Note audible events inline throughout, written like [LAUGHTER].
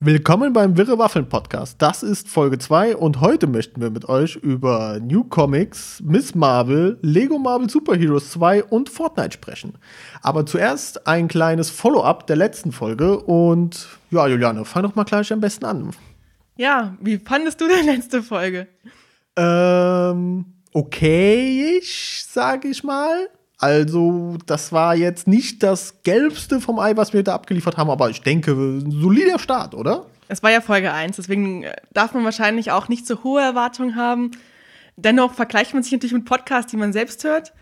Willkommen beim Wirre Waffeln Podcast. Das ist Folge 2 und heute möchten wir mit euch über New Comics, Miss Marvel, Lego Marvel Super Heroes 2 und Fortnite sprechen. Aber zuerst ein kleines Follow-up der letzten Folge und ja, Juliane, fang doch mal gleich am besten an. Ja, wie fandest du die letzte Folge? Ähm, okay, ich sage ich mal. Also, das war jetzt nicht das Gelbste vom Ei, was wir da abgeliefert haben, aber ich denke, ein solider Start, oder? Es war ja Folge 1, deswegen äh, darf man wahrscheinlich auch nicht so hohe Erwartungen haben. Dennoch vergleicht man sich natürlich mit Podcasts, die man selbst hört.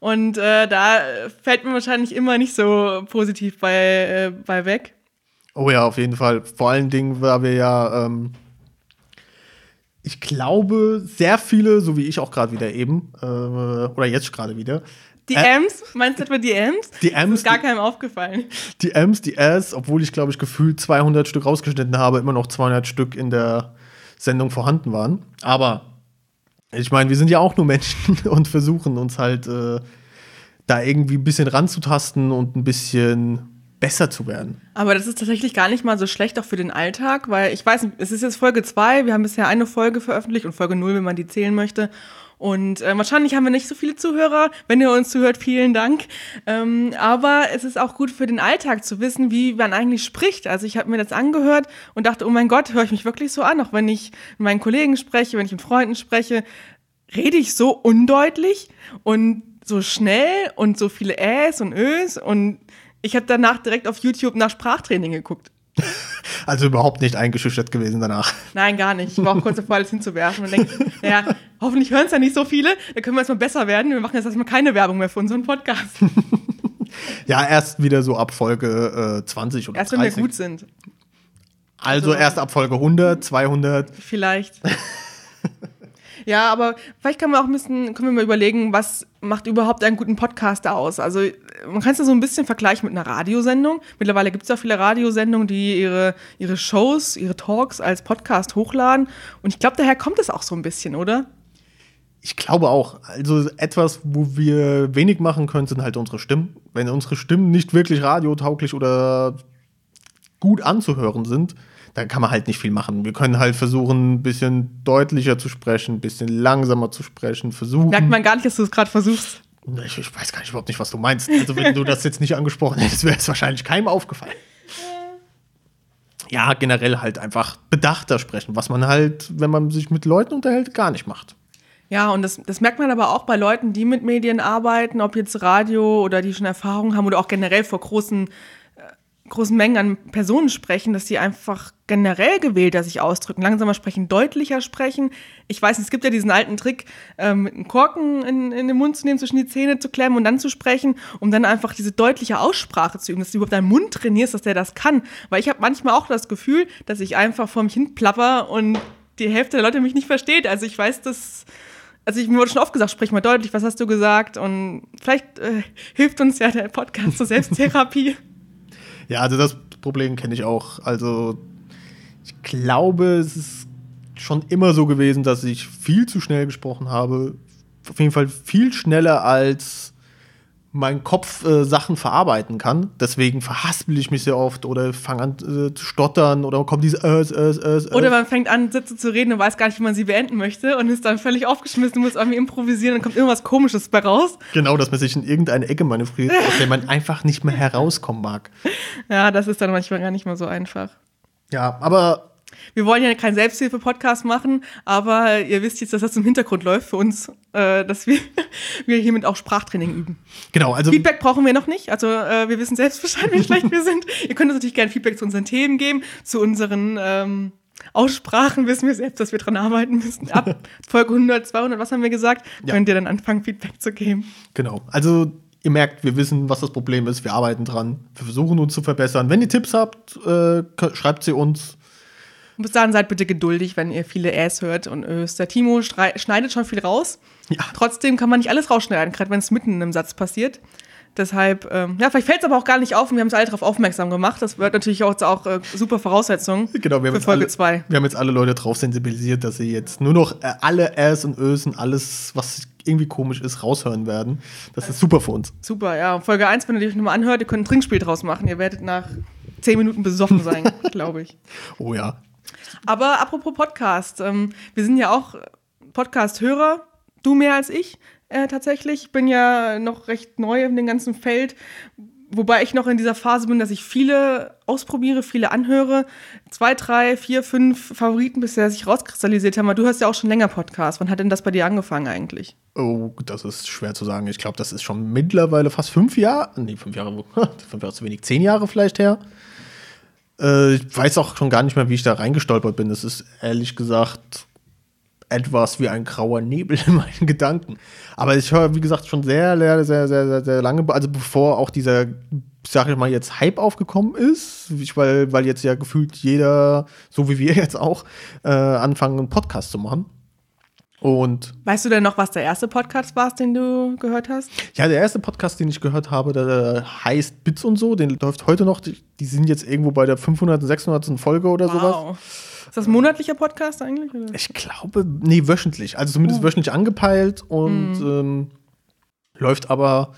Und äh, da fällt man wahrscheinlich immer nicht so positiv bei, äh, bei weg. Oh ja, auf jeden Fall. Vor allen Dingen, weil wir ja, ähm, ich glaube, sehr viele, so wie ich auch gerade wieder eben, äh, oder jetzt gerade wieder, die äh, M's? Meinst du etwa die M's? Die M's. Ist gar keinem aufgefallen. Die M's, die S, obwohl ich, glaube ich, gefühlt 200 Stück rausgeschnitten habe, immer noch 200 Stück in der Sendung vorhanden waren. Aber ich meine, wir sind ja auch nur Menschen [LAUGHS] und versuchen uns halt äh, da irgendwie ein bisschen ranzutasten und ein bisschen besser zu werden. Aber das ist tatsächlich gar nicht mal so schlecht auch für den Alltag, weil ich weiß, es ist jetzt Folge 2, wir haben bisher eine Folge veröffentlicht und Folge 0, wenn man die zählen möchte. Und äh, wahrscheinlich haben wir nicht so viele Zuhörer. Wenn ihr uns zuhört, vielen Dank. Ähm, aber es ist auch gut für den Alltag zu wissen, wie man eigentlich spricht. Also ich habe mir das angehört und dachte, oh mein Gott, höre ich mich wirklich so an? Auch wenn ich mit meinen Kollegen spreche, wenn ich mit Freunden spreche, rede ich so undeutlich und so schnell und so viele Äs und Ös. Und ich habe danach direkt auf YouTube nach Sprachtraining geguckt. [LAUGHS] Also überhaupt nicht eingeschüchtert gewesen danach. Nein, gar nicht. Ich war auch kurz davor, alles hinzuwerfen und denke, naja, hoffentlich hören es ja nicht so viele. Da können wir jetzt mal besser werden. Wir machen jetzt erstmal keine Werbung mehr für unseren Podcast. [LAUGHS] ja, erst wieder so ab Folge äh, 20 oder Erst 30. wenn wir gut sind. Also, also erst ab Folge 100, 200. Vielleicht. [LAUGHS] Ja, aber vielleicht kann man auch ein bisschen, können wir mal überlegen, was macht überhaupt einen guten Podcaster aus? Also man kann es ja so ein bisschen vergleichen mit einer Radiosendung. Mittlerweile gibt es ja viele Radiosendungen, die ihre, ihre Shows, ihre Talks als Podcast hochladen. Und ich glaube, daher kommt es auch so ein bisschen, oder? Ich glaube auch. Also etwas, wo wir wenig machen können, sind halt unsere Stimmen. Wenn unsere Stimmen nicht wirklich radiotauglich oder gut anzuhören sind, da kann man halt nicht viel machen. Wir können halt versuchen, ein bisschen deutlicher zu sprechen, ein bisschen langsamer zu sprechen, versuchen. Merkt man gar nicht, dass du es gerade versuchst. Ich, ich, weiß gar nicht überhaupt nicht, was du meinst. Also, wenn du das jetzt nicht angesprochen hättest, wäre es wahrscheinlich keinem aufgefallen. Ja, generell halt einfach bedachter sprechen, was man halt, wenn man sich mit Leuten unterhält, gar nicht macht. Ja, und das, das merkt man aber auch bei Leuten, die mit Medien arbeiten, ob jetzt Radio oder die schon Erfahrung haben oder auch generell vor großen großen Mengen an Personen sprechen, dass sie einfach generell gewählter sich ausdrücken, langsamer sprechen, deutlicher sprechen. Ich weiß, es gibt ja diesen alten Trick, ähm, mit einem Korken in, in, den Mund zu nehmen, zwischen die Zähne zu klemmen und dann zu sprechen, um dann einfach diese deutliche Aussprache zu üben, dass du überhaupt deinen Mund trainierst, dass der das kann. Weil ich habe manchmal auch das Gefühl, dass ich einfach vor mich hin plapper und die Hälfte der Leute mich nicht versteht. Also ich weiß, dass also ich, mir wurde schon oft gesagt, sprich mal deutlich, was hast du gesagt? Und vielleicht äh, hilft uns ja der Podcast zur Selbsttherapie. Ja, also das Problem kenne ich auch. Also ich glaube, es ist schon immer so gewesen, dass ich viel zu schnell gesprochen habe. Auf jeden Fall viel schneller als mein Kopf äh, Sachen verarbeiten kann. Deswegen verhaspel ich mich sehr oft oder fange an äh, zu stottern oder kommt dieses äh, äh, äh, Oder man fängt an, Sätze zu reden und weiß gar nicht, wie man sie beenden möchte und ist dann völlig aufgeschmissen, muss irgendwie improvisieren und kommt irgendwas Komisches bei raus. Genau, dass man sich in irgendeine Ecke manövriert, [LAUGHS] aus der man einfach nicht mehr herauskommen mag. Ja, das ist dann manchmal gar nicht mal so einfach. Ja, aber wir wollen ja keinen Selbsthilfe-Podcast machen, aber ihr wisst jetzt, dass das im Hintergrund läuft für uns, äh, dass wir, [LAUGHS] wir hiermit auch Sprachtraining üben. Genau, also. Feedback brauchen wir noch nicht. Also äh, wir wissen selbst Bescheid, wie schlecht wir sind. [LAUGHS] Ihr könnt uns natürlich gerne Feedback zu unseren Themen geben, zu unseren ähm, Aussprachen wissen wir selbst, dass wir dran arbeiten müssen. Ab [LAUGHS] Folge 100, 200, was haben wir gesagt? Ja. Könnt ihr dann anfangen, Feedback zu geben. Genau. Also ihr merkt, wir wissen, was das Problem ist. Wir arbeiten dran. Wir versuchen uns zu verbessern. Wenn ihr Tipps habt, äh, schreibt sie uns. Und bis dahin seid bitte geduldig, wenn ihr viele Äs hört und Ös. Der Timo schneidet schon viel raus. Ja. Trotzdem kann man nicht alles rausschneiden, gerade wenn es mitten in einem Satz passiert. Deshalb, ähm, ja, vielleicht fällt es aber auch gar nicht auf und wir haben es alle darauf aufmerksam gemacht. Das wird natürlich auch, auch äh, super Voraussetzung genau, wir für Folge 2. Wir haben jetzt alle Leute darauf sensibilisiert, dass sie jetzt nur noch äh, alle Äs und Ös und alles, was irgendwie komisch ist, raushören werden. Das ist super für uns. Super, ja. Folge 1, wenn ihr euch nochmal anhört, ihr könnt ein Trinkspiel draus machen. Ihr werdet nach zehn Minuten besoffen sein, [LAUGHS] glaube ich. Oh ja. Aber apropos Podcast, ähm, wir sind ja auch Podcast-Hörer, du mehr als ich äh, tatsächlich. Ich bin ja noch recht neu in dem ganzen Feld, wobei ich noch in dieser Phase bin, dass ich viele ausprobiere, viele anhöre. Zwei, drei, vier, fünf Favoriten bisher sich rauskristallisiert haben. Aber du hörst ja auch schon länger Podcast. Wann hat denn das bei dir angefangen eigentlich? Oh, das ist schwer zu sagen. Ich glaube, das ist schon mittlerweile fast fünf Jahre. Nee, fünf Jahre, [LAUGHS] fünf Jahre zu wenig, zehn Jahre vielleicht her. Äh, ich weiß auch schon gar nicht mehr, wie ich da reingestolpert bin. Das ist ehrlich gesagt etwas wie ein grauer Nebel [LAUGHS] in meinen Gedanken. Aber ich höre, wie gesagt, schon sehr, sehr, sehr, sehr, sehr, lange, also bevor auch dieser, sag ich mal, jetzt Hype aufgekommen ist, weil, weil jetzt ja gefühlt jeder, so wie wir jetzt auch, äh, anfangen, einen Podcast zu machen. Und weißt du denn noch, was der erste Podcast war, den du gehört hast? Ja, der erste Podcast, den ich gehört habe, der heißt Bits und so, den läuft heute noch. Die, die sind jetzt irgendwo bei der 500., 600. Folge oder wow. sowas. Ist das ein monatlicher Podcast eigentlich? Oder? Ich glaube, nee, wöchentlich. Also zumindest oh. wöchentlich angepeilt und mm. ähm, läuft aber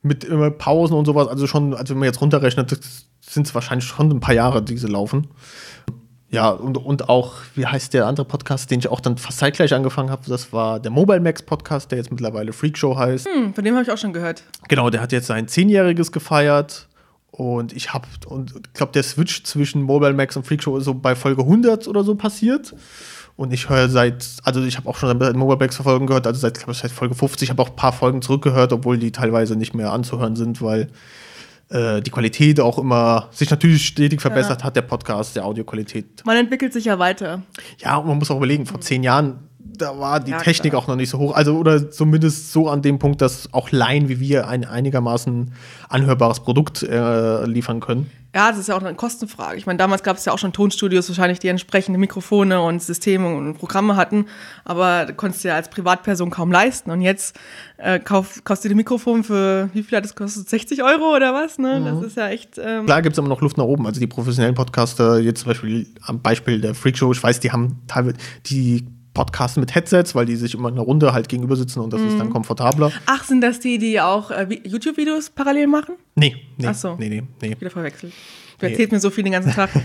mit immer Pausen und sowas. Also schon, also wenn man jetzt runterrechnet, sind es wahrscheinlich schon ein paar Jahre, die sie laufen. Ja, und, und auch, wie heißt der andere Podcast, den ich auch dann fast zeitgleich angefangen habe? Das war der Mobile Max Podcast, der jetzt mittlerweile Freakshow heißt. Hm, von dem habe ich auch schon gehört. Genau, der hat jetzt sein Zehnjähriges gefeiert. Und ich habe, und ich glaube, der Switch zwischen Mobile Max und Freakshow ist so bei Folge 100 oder so passiert. Und ich höre seit, also ich habe auch schon Mobile Max Folgen gehört, also seit, glaube ich, seit Folge 50. Ich habe auch ein paar Folgen zurückgehört, obwohl die teilweise nicht mehr anzuhören sind, weil die Qualität auch immer sich natürlich stetig verbessert ja. hat, der Podcast, der Audioqualität. Man entwickelt sich ja weiter. Ja, und man muss auch überlegen, vor zehn Jahren, da war die ja, Technik klar. auch noch nicht so hoch. Also, oder zumindest so an dem Punkt, dass auch Laien wie wir ein einigermaßen anhörbares Produkt äh, liefern können. Ja, das ist ja auch eine Kostenfrage. Ich meine, damals gab es ja auch schon Tonstudios, wahrscheinlich die entsprechende Mikrofone und Systeme und Programme hatten, aber da konntest du ja als Privatperson kaum leisten. Und jetzt äh, kauf, kaufst du dir Mikrofon für, wie viel hat das gekostet? 60 Euro oder was? Ne? Mhm. Das ist ja echt. Ähm Klar gibt es immer noch Luft nach oben. Also die professionellen Podcaster, jetzt zum Beispiel am Beispiel der Freakshow, ich weiß, die haben teilweise die Podcasten mit Headsets, weil die sich immer in einer Runde halt gegenüber sitzen und das mhm. ist dann mhm. komfortabler. Ach, sind das die, die auch äh, YouTube-Videos parallel machen? Nee, nee. Ach so. Nee, nee, nee. Wieder verwechselt. Du nee. erzählst mir so viel den ganzen Tag. [LAUGHS]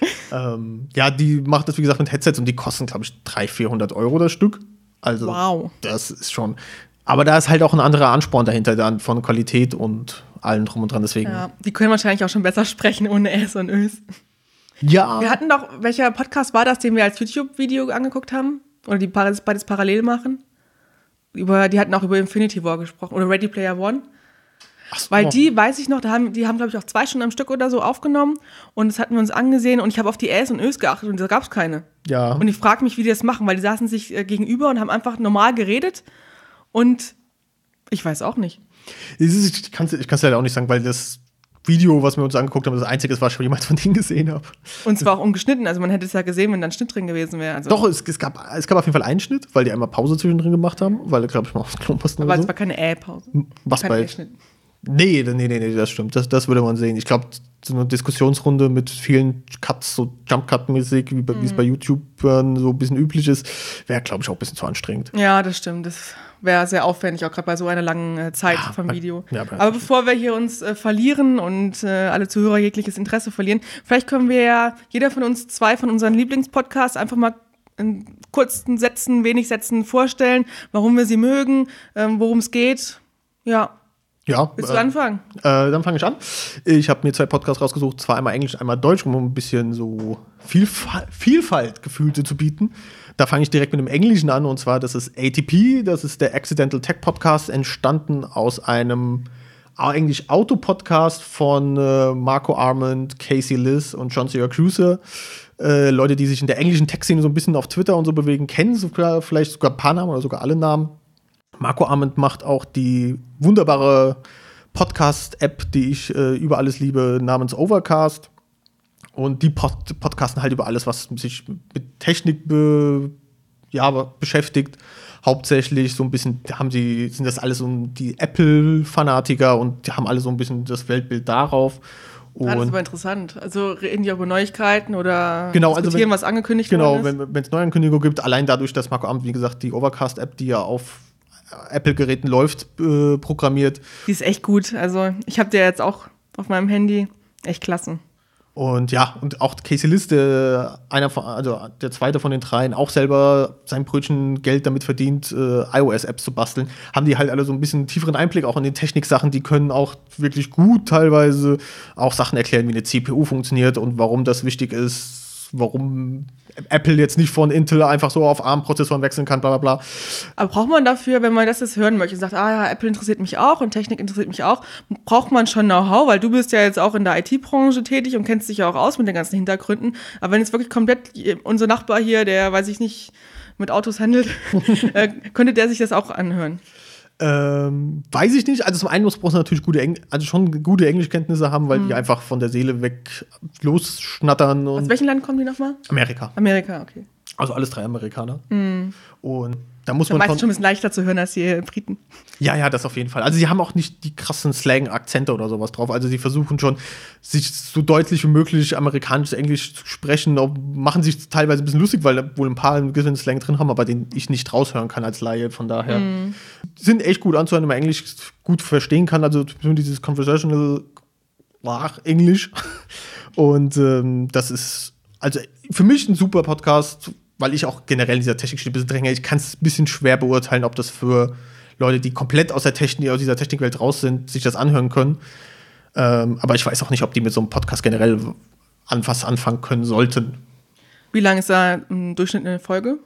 [LAUGHS] ähm, ja, die macht das, wie gesagt, mit Headsets und die kosten, glaube ich, 300, 400 Euro das Stück. Also, wow. das ist schon. Aber da ist halt auch ein anderer Ansporn dahinter dann von Qualität und allem drum und dran. Deswegen. Ja, die können wahrscheinlich auch schon besser sprechen ohne S und Ös. Ja. Wir hatten doch, welcher Podcast war das, den wir als YouTube-Video angeguckt haben? Oder die beides parallel machen. Über, die hatten auch über Infinity War gesprochen. Oder Ready Player One. So. Weil die, weiß ich noch, da haben, die haben, glaube ich, auch zwei Stunden am Stück oder so aufgenommen und das hatten wir uns angesehen und ich habe auf die Äs und Ös geachtet und da gab es keine. Ja. Und ich frage mich, wie die das machen, weil die saßen sich äh, gegenüber und haben einfach normal geredet und ich weiß auch nicht. Ich kann es leider auch nicht sagen, weil das Video, was wir uns angeguckt haben, das einzige war, schon jemals von denen gesehen habe. Und zwar auch ungeschnitten, also man hätte es ja gesehen, wenn da ein Schnitt drin gewesen wäre. Also Doch, es, es, gab, es gab auf jeden Fall einen Schnitt, weil die einmal Pause zwischendrin gemacht haben, weil, glaube ich, mal aufs Klo mussten. Aber es so. war keine Äh-Pause. Was bei. Nee, nee, nee, nee, das stimmt. Das, das würde man sehen. Ich glaube, so eine Diskussionsrunde mit vielen Cuts, so Jump-Cut-mäßig, wie, mhm. es bei YouTube so ein bisschen üblich ist, wäre, glaube ich, auch ein bisschen zu anstrengend. Ja, das stimmt. Das wäre sehr aufwendig, auch gerade bei so einer langen äh, Zeit ja, vom Video. Ja, aber, aber bevor wir hier uns äh, verlieren und äh, alle Zuhörer jegliches Interesse verlieren, vielleicht können wir ja jeder von uns zwei von unseren Lieblingspodcasts einfach mal in kurzen Sätzen, wenig Sätzen vorstellen, warum wir sie mögen, ähm, worum es geht. Ja, ja. Willst du äh, anfangen? Äh, dann fange ich an. Ich habe mir zwei Podcasts rausgesucht, zwar einmal Englisch, einmal Deutsch, um ein bisschen so Vielfalt, Vielfalt Gefühlte zu bieten. Da fange ich direkt mit dem Englischen an und zwar, das ist ATP, das ist der Accidental Tech Podcast, entstanden aus einem eigentlich Auto-Podcast von äh, Marco Armand, Casey Liz und John Syracuse. Äh, Leute, die sich in der englischen Tech-Szene so ein bisschen auf Twitter und so bewegen, kennen sogar, vielleicht sogar ein paar Namen oder sogar alle Namen. Marco Arment macht auch die wunderbare Podcast-App, die ich äh, über alles liebe, namens Overcast. Und die Pod podcasten halt über alles, was sich mit Technik be ja, beschäftigt. Hauptsächlich so ein bisschen, haben sie, sind das alles so die Apple-Fanatiker und die haben alle so ein bisschen das Weltbild darauf. Und ah, das ist aber interessant. Also reden die auch über Neuigkeiten oder genau, also diskutieren, also wenn, was angekündigt genau, Genau, wenn es Neuankündigungen gibt, allein dadurch, dass Marco Amt, wie gesagt, die Overcast-App, die ja auf Apple-Geräten läuft, äh, programmiert. Die ist echt gut. Also ich habe die jetzt auch auf meinem Handy. Echt klasse. Und ja, und auch Casey Liste, einer von, also der zweite von den dreien, auch selber sein Brötchen Geld damit verdient, äh, iOS-Apps zu basteln, haben die halt alle so ein bisschen tieferen Einblick auch in den Techniksachen. Die können auch wirklich gut teilweise auch Sachen erklären, wie eine CPU funktioniert und warum das wichtig ist, warum Apple jetzt nicht von Intel einfach so auf ARM-Prozessoren wechseln kann, bla bla bla. Aber braucht man dafür, wenn man das jetzt hören möchte, sagt, ah ja, Apple interessiert mich auch und Technik interessiert mich auch, braucht man schon Know-how, weil du bist ja jetzt auch in der IT-Branche tätig und kennst dich ja auch aus mit den ganzen Hintergründen. Aber wenn jetzt wirklich komplett unser Nachbar hier, der, weiß ich nicht, mit Autos handelt, [LAUGHS] äh, könnte der sich das auch anhören? Ähm, weiß ich nicht. Also zum einen muss brauchst du natürlich gute Engl also schon gute Englischkenntnisse haben, weil Mhm. die einfach von der Seele weg losschnattern und Aus welchem Land kommen die nochmal? Amerika. Amerika, okay. Also alles drei Amerikaner. Und da muss Da man meistens schon, ein bisschen leichter zu hören als die Briten. Ja, ja, das auf jeden Fall. Also sie haben auch nicht die krassen Slang-Akzente oder sowas drauf. Also sie versuchen schon, sich so deutlich wie möglich amerikanisches Englisch zu sprechen, machen sich teilweise ein bisschen lustig, weil da wohl ein paar einen gewissen Slang drin haben, aber den ich nicht raushören kann als Laie. Von daher sind echt gut anzuhören, wenn man Englisch gut verstehen kann. Also so dieses Conversational ach, Englisch. [LAUGHS] Und ähm, das ist also für mich ein super Podcast, weil ich auch generell in dieser Technik ein bisschen drin hänge. Ich kann es ein bisschen schwer beurteilen, ob das für Leute, die komplett aus der Technik, aus dieser Technikwelt raus sind, sich das anhören können. Ähm, aber ich weiß auch nicht, ob die mit so einem Podcast generell an was anfangen können sollten. Wie lange ist da im Durchschnitt eine Folge?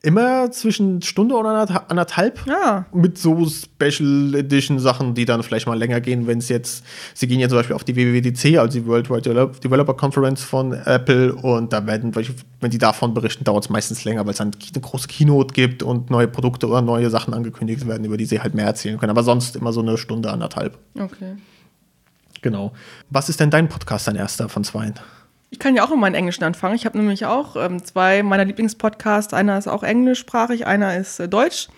Immer zwischen Stunde oder anderth- anderthalb. Ja. Mit so Special Edition Sachen, die dann vielleicht mal länger gehen, wenn es jetzt, sie gehen ja zum Beispiel auf die WWDC, also die Worldwide Develop- Developer Conference von Apple und da werden, wenn die davon berichten, dauert es meistens länger, weil es dann eine große Keynote gibt und neue Produkte oder neue Sachen angekündigt werden, über die sie halt mehr erzählen können. Aber sonst immer so eine Stunde, anderthalb. Okay. Genau. Was ist denn dein Podcast, dein erster von zweien? Ich kann ja auch immer in Englisch anfangen. Ich habe nämlich auch ähm, zwei meiner Lieblingspodcasts. Einer ist auch englischsprachig, einer ist äh, deutsch.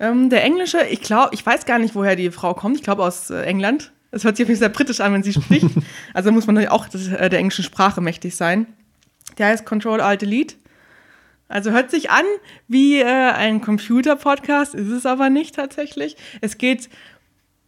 Ähm, der englische, ich glaube, ich weiß gar nicht, woher die Frau kommt. Ich glaube aus äh, England. Es hört sich auf jeden Fall sehr britisch an, wenn sie spricht. [LAUGHS] also muss man natürlich auch des, äh, der englischen Sprache mächtig sein. Der heißt Control Alt Delete. Also hört sich an wie äh, ein Computer-Podcast, ist es aber nicht tatsächlich. Es geht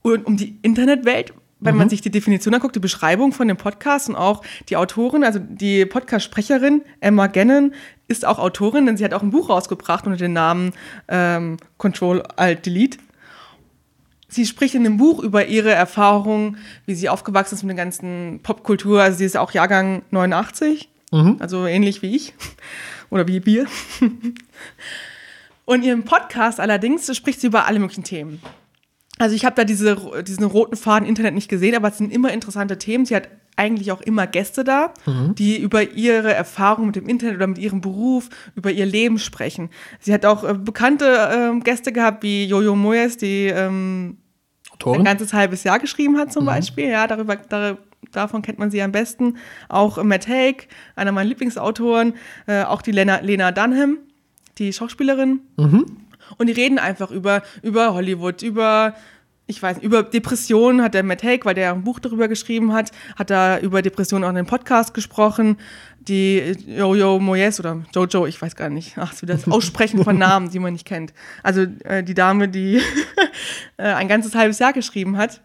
um die Internetwelt, wenn man sich die Definition anguckt, die Beschreibung von dem Podcast und auch die Autorin, also die Podcast-Sprecherin Emma Gannon ist auch Autorin, denn sie hat auch ein Buch rausgebracht unter dem Namen ähm, Control Alt Delete. Sie spricht in dem Buch über ihre Erfahrungen, wie sie aufgewachsen ist mit der ganzen Popkultur. Also sie ist auch Jahrgang 89, also ähnlich wie ich [LAUGHS] oder wie wir. [LAUGHS] Und ihren Podcast allerdings spricht sie über alle möglichen Themen. Also ich habe da diese, diesen roten Faden Internet nicht gesehen, aber es sind immer interessante Themen. Sie hat eigentlich auch immer Gäste da, die über ihre Erfahrungen mit dem Internet oder mit ihrem Beruf, über ihr Leben sprechen. Sie hat auch äh, bekannte ähm, Gäste gehabt, wie Jojo Moyes, die ähm, ein ganzes halbes Jahr geschrieben hat zum Beispiel. Ja, darüber, dar, davon kennt man sie am besten. Auch äh, Matt Haig, einer meiner Lieblingsautoren, äh, auch die Lena, Lena Dunham, die Schauspielerin. Und die reden einfach über, über Hollywood, über, ich weiß über Depressionen hat der Matt Haig, weil der ein Buch darüber geschrieben hat, hat da über Depressionen auch in einem Podcast gesprochen. Die Jojo Moyes oder Jojo, ich weiß gar nicht, ach, so das [LAUGHS] Aussprechen von Namen, die man nicht kennt. Also äh, die Dame, die [LAUGHS] äh, ein ganzes halbes Jahr geschrieben hat,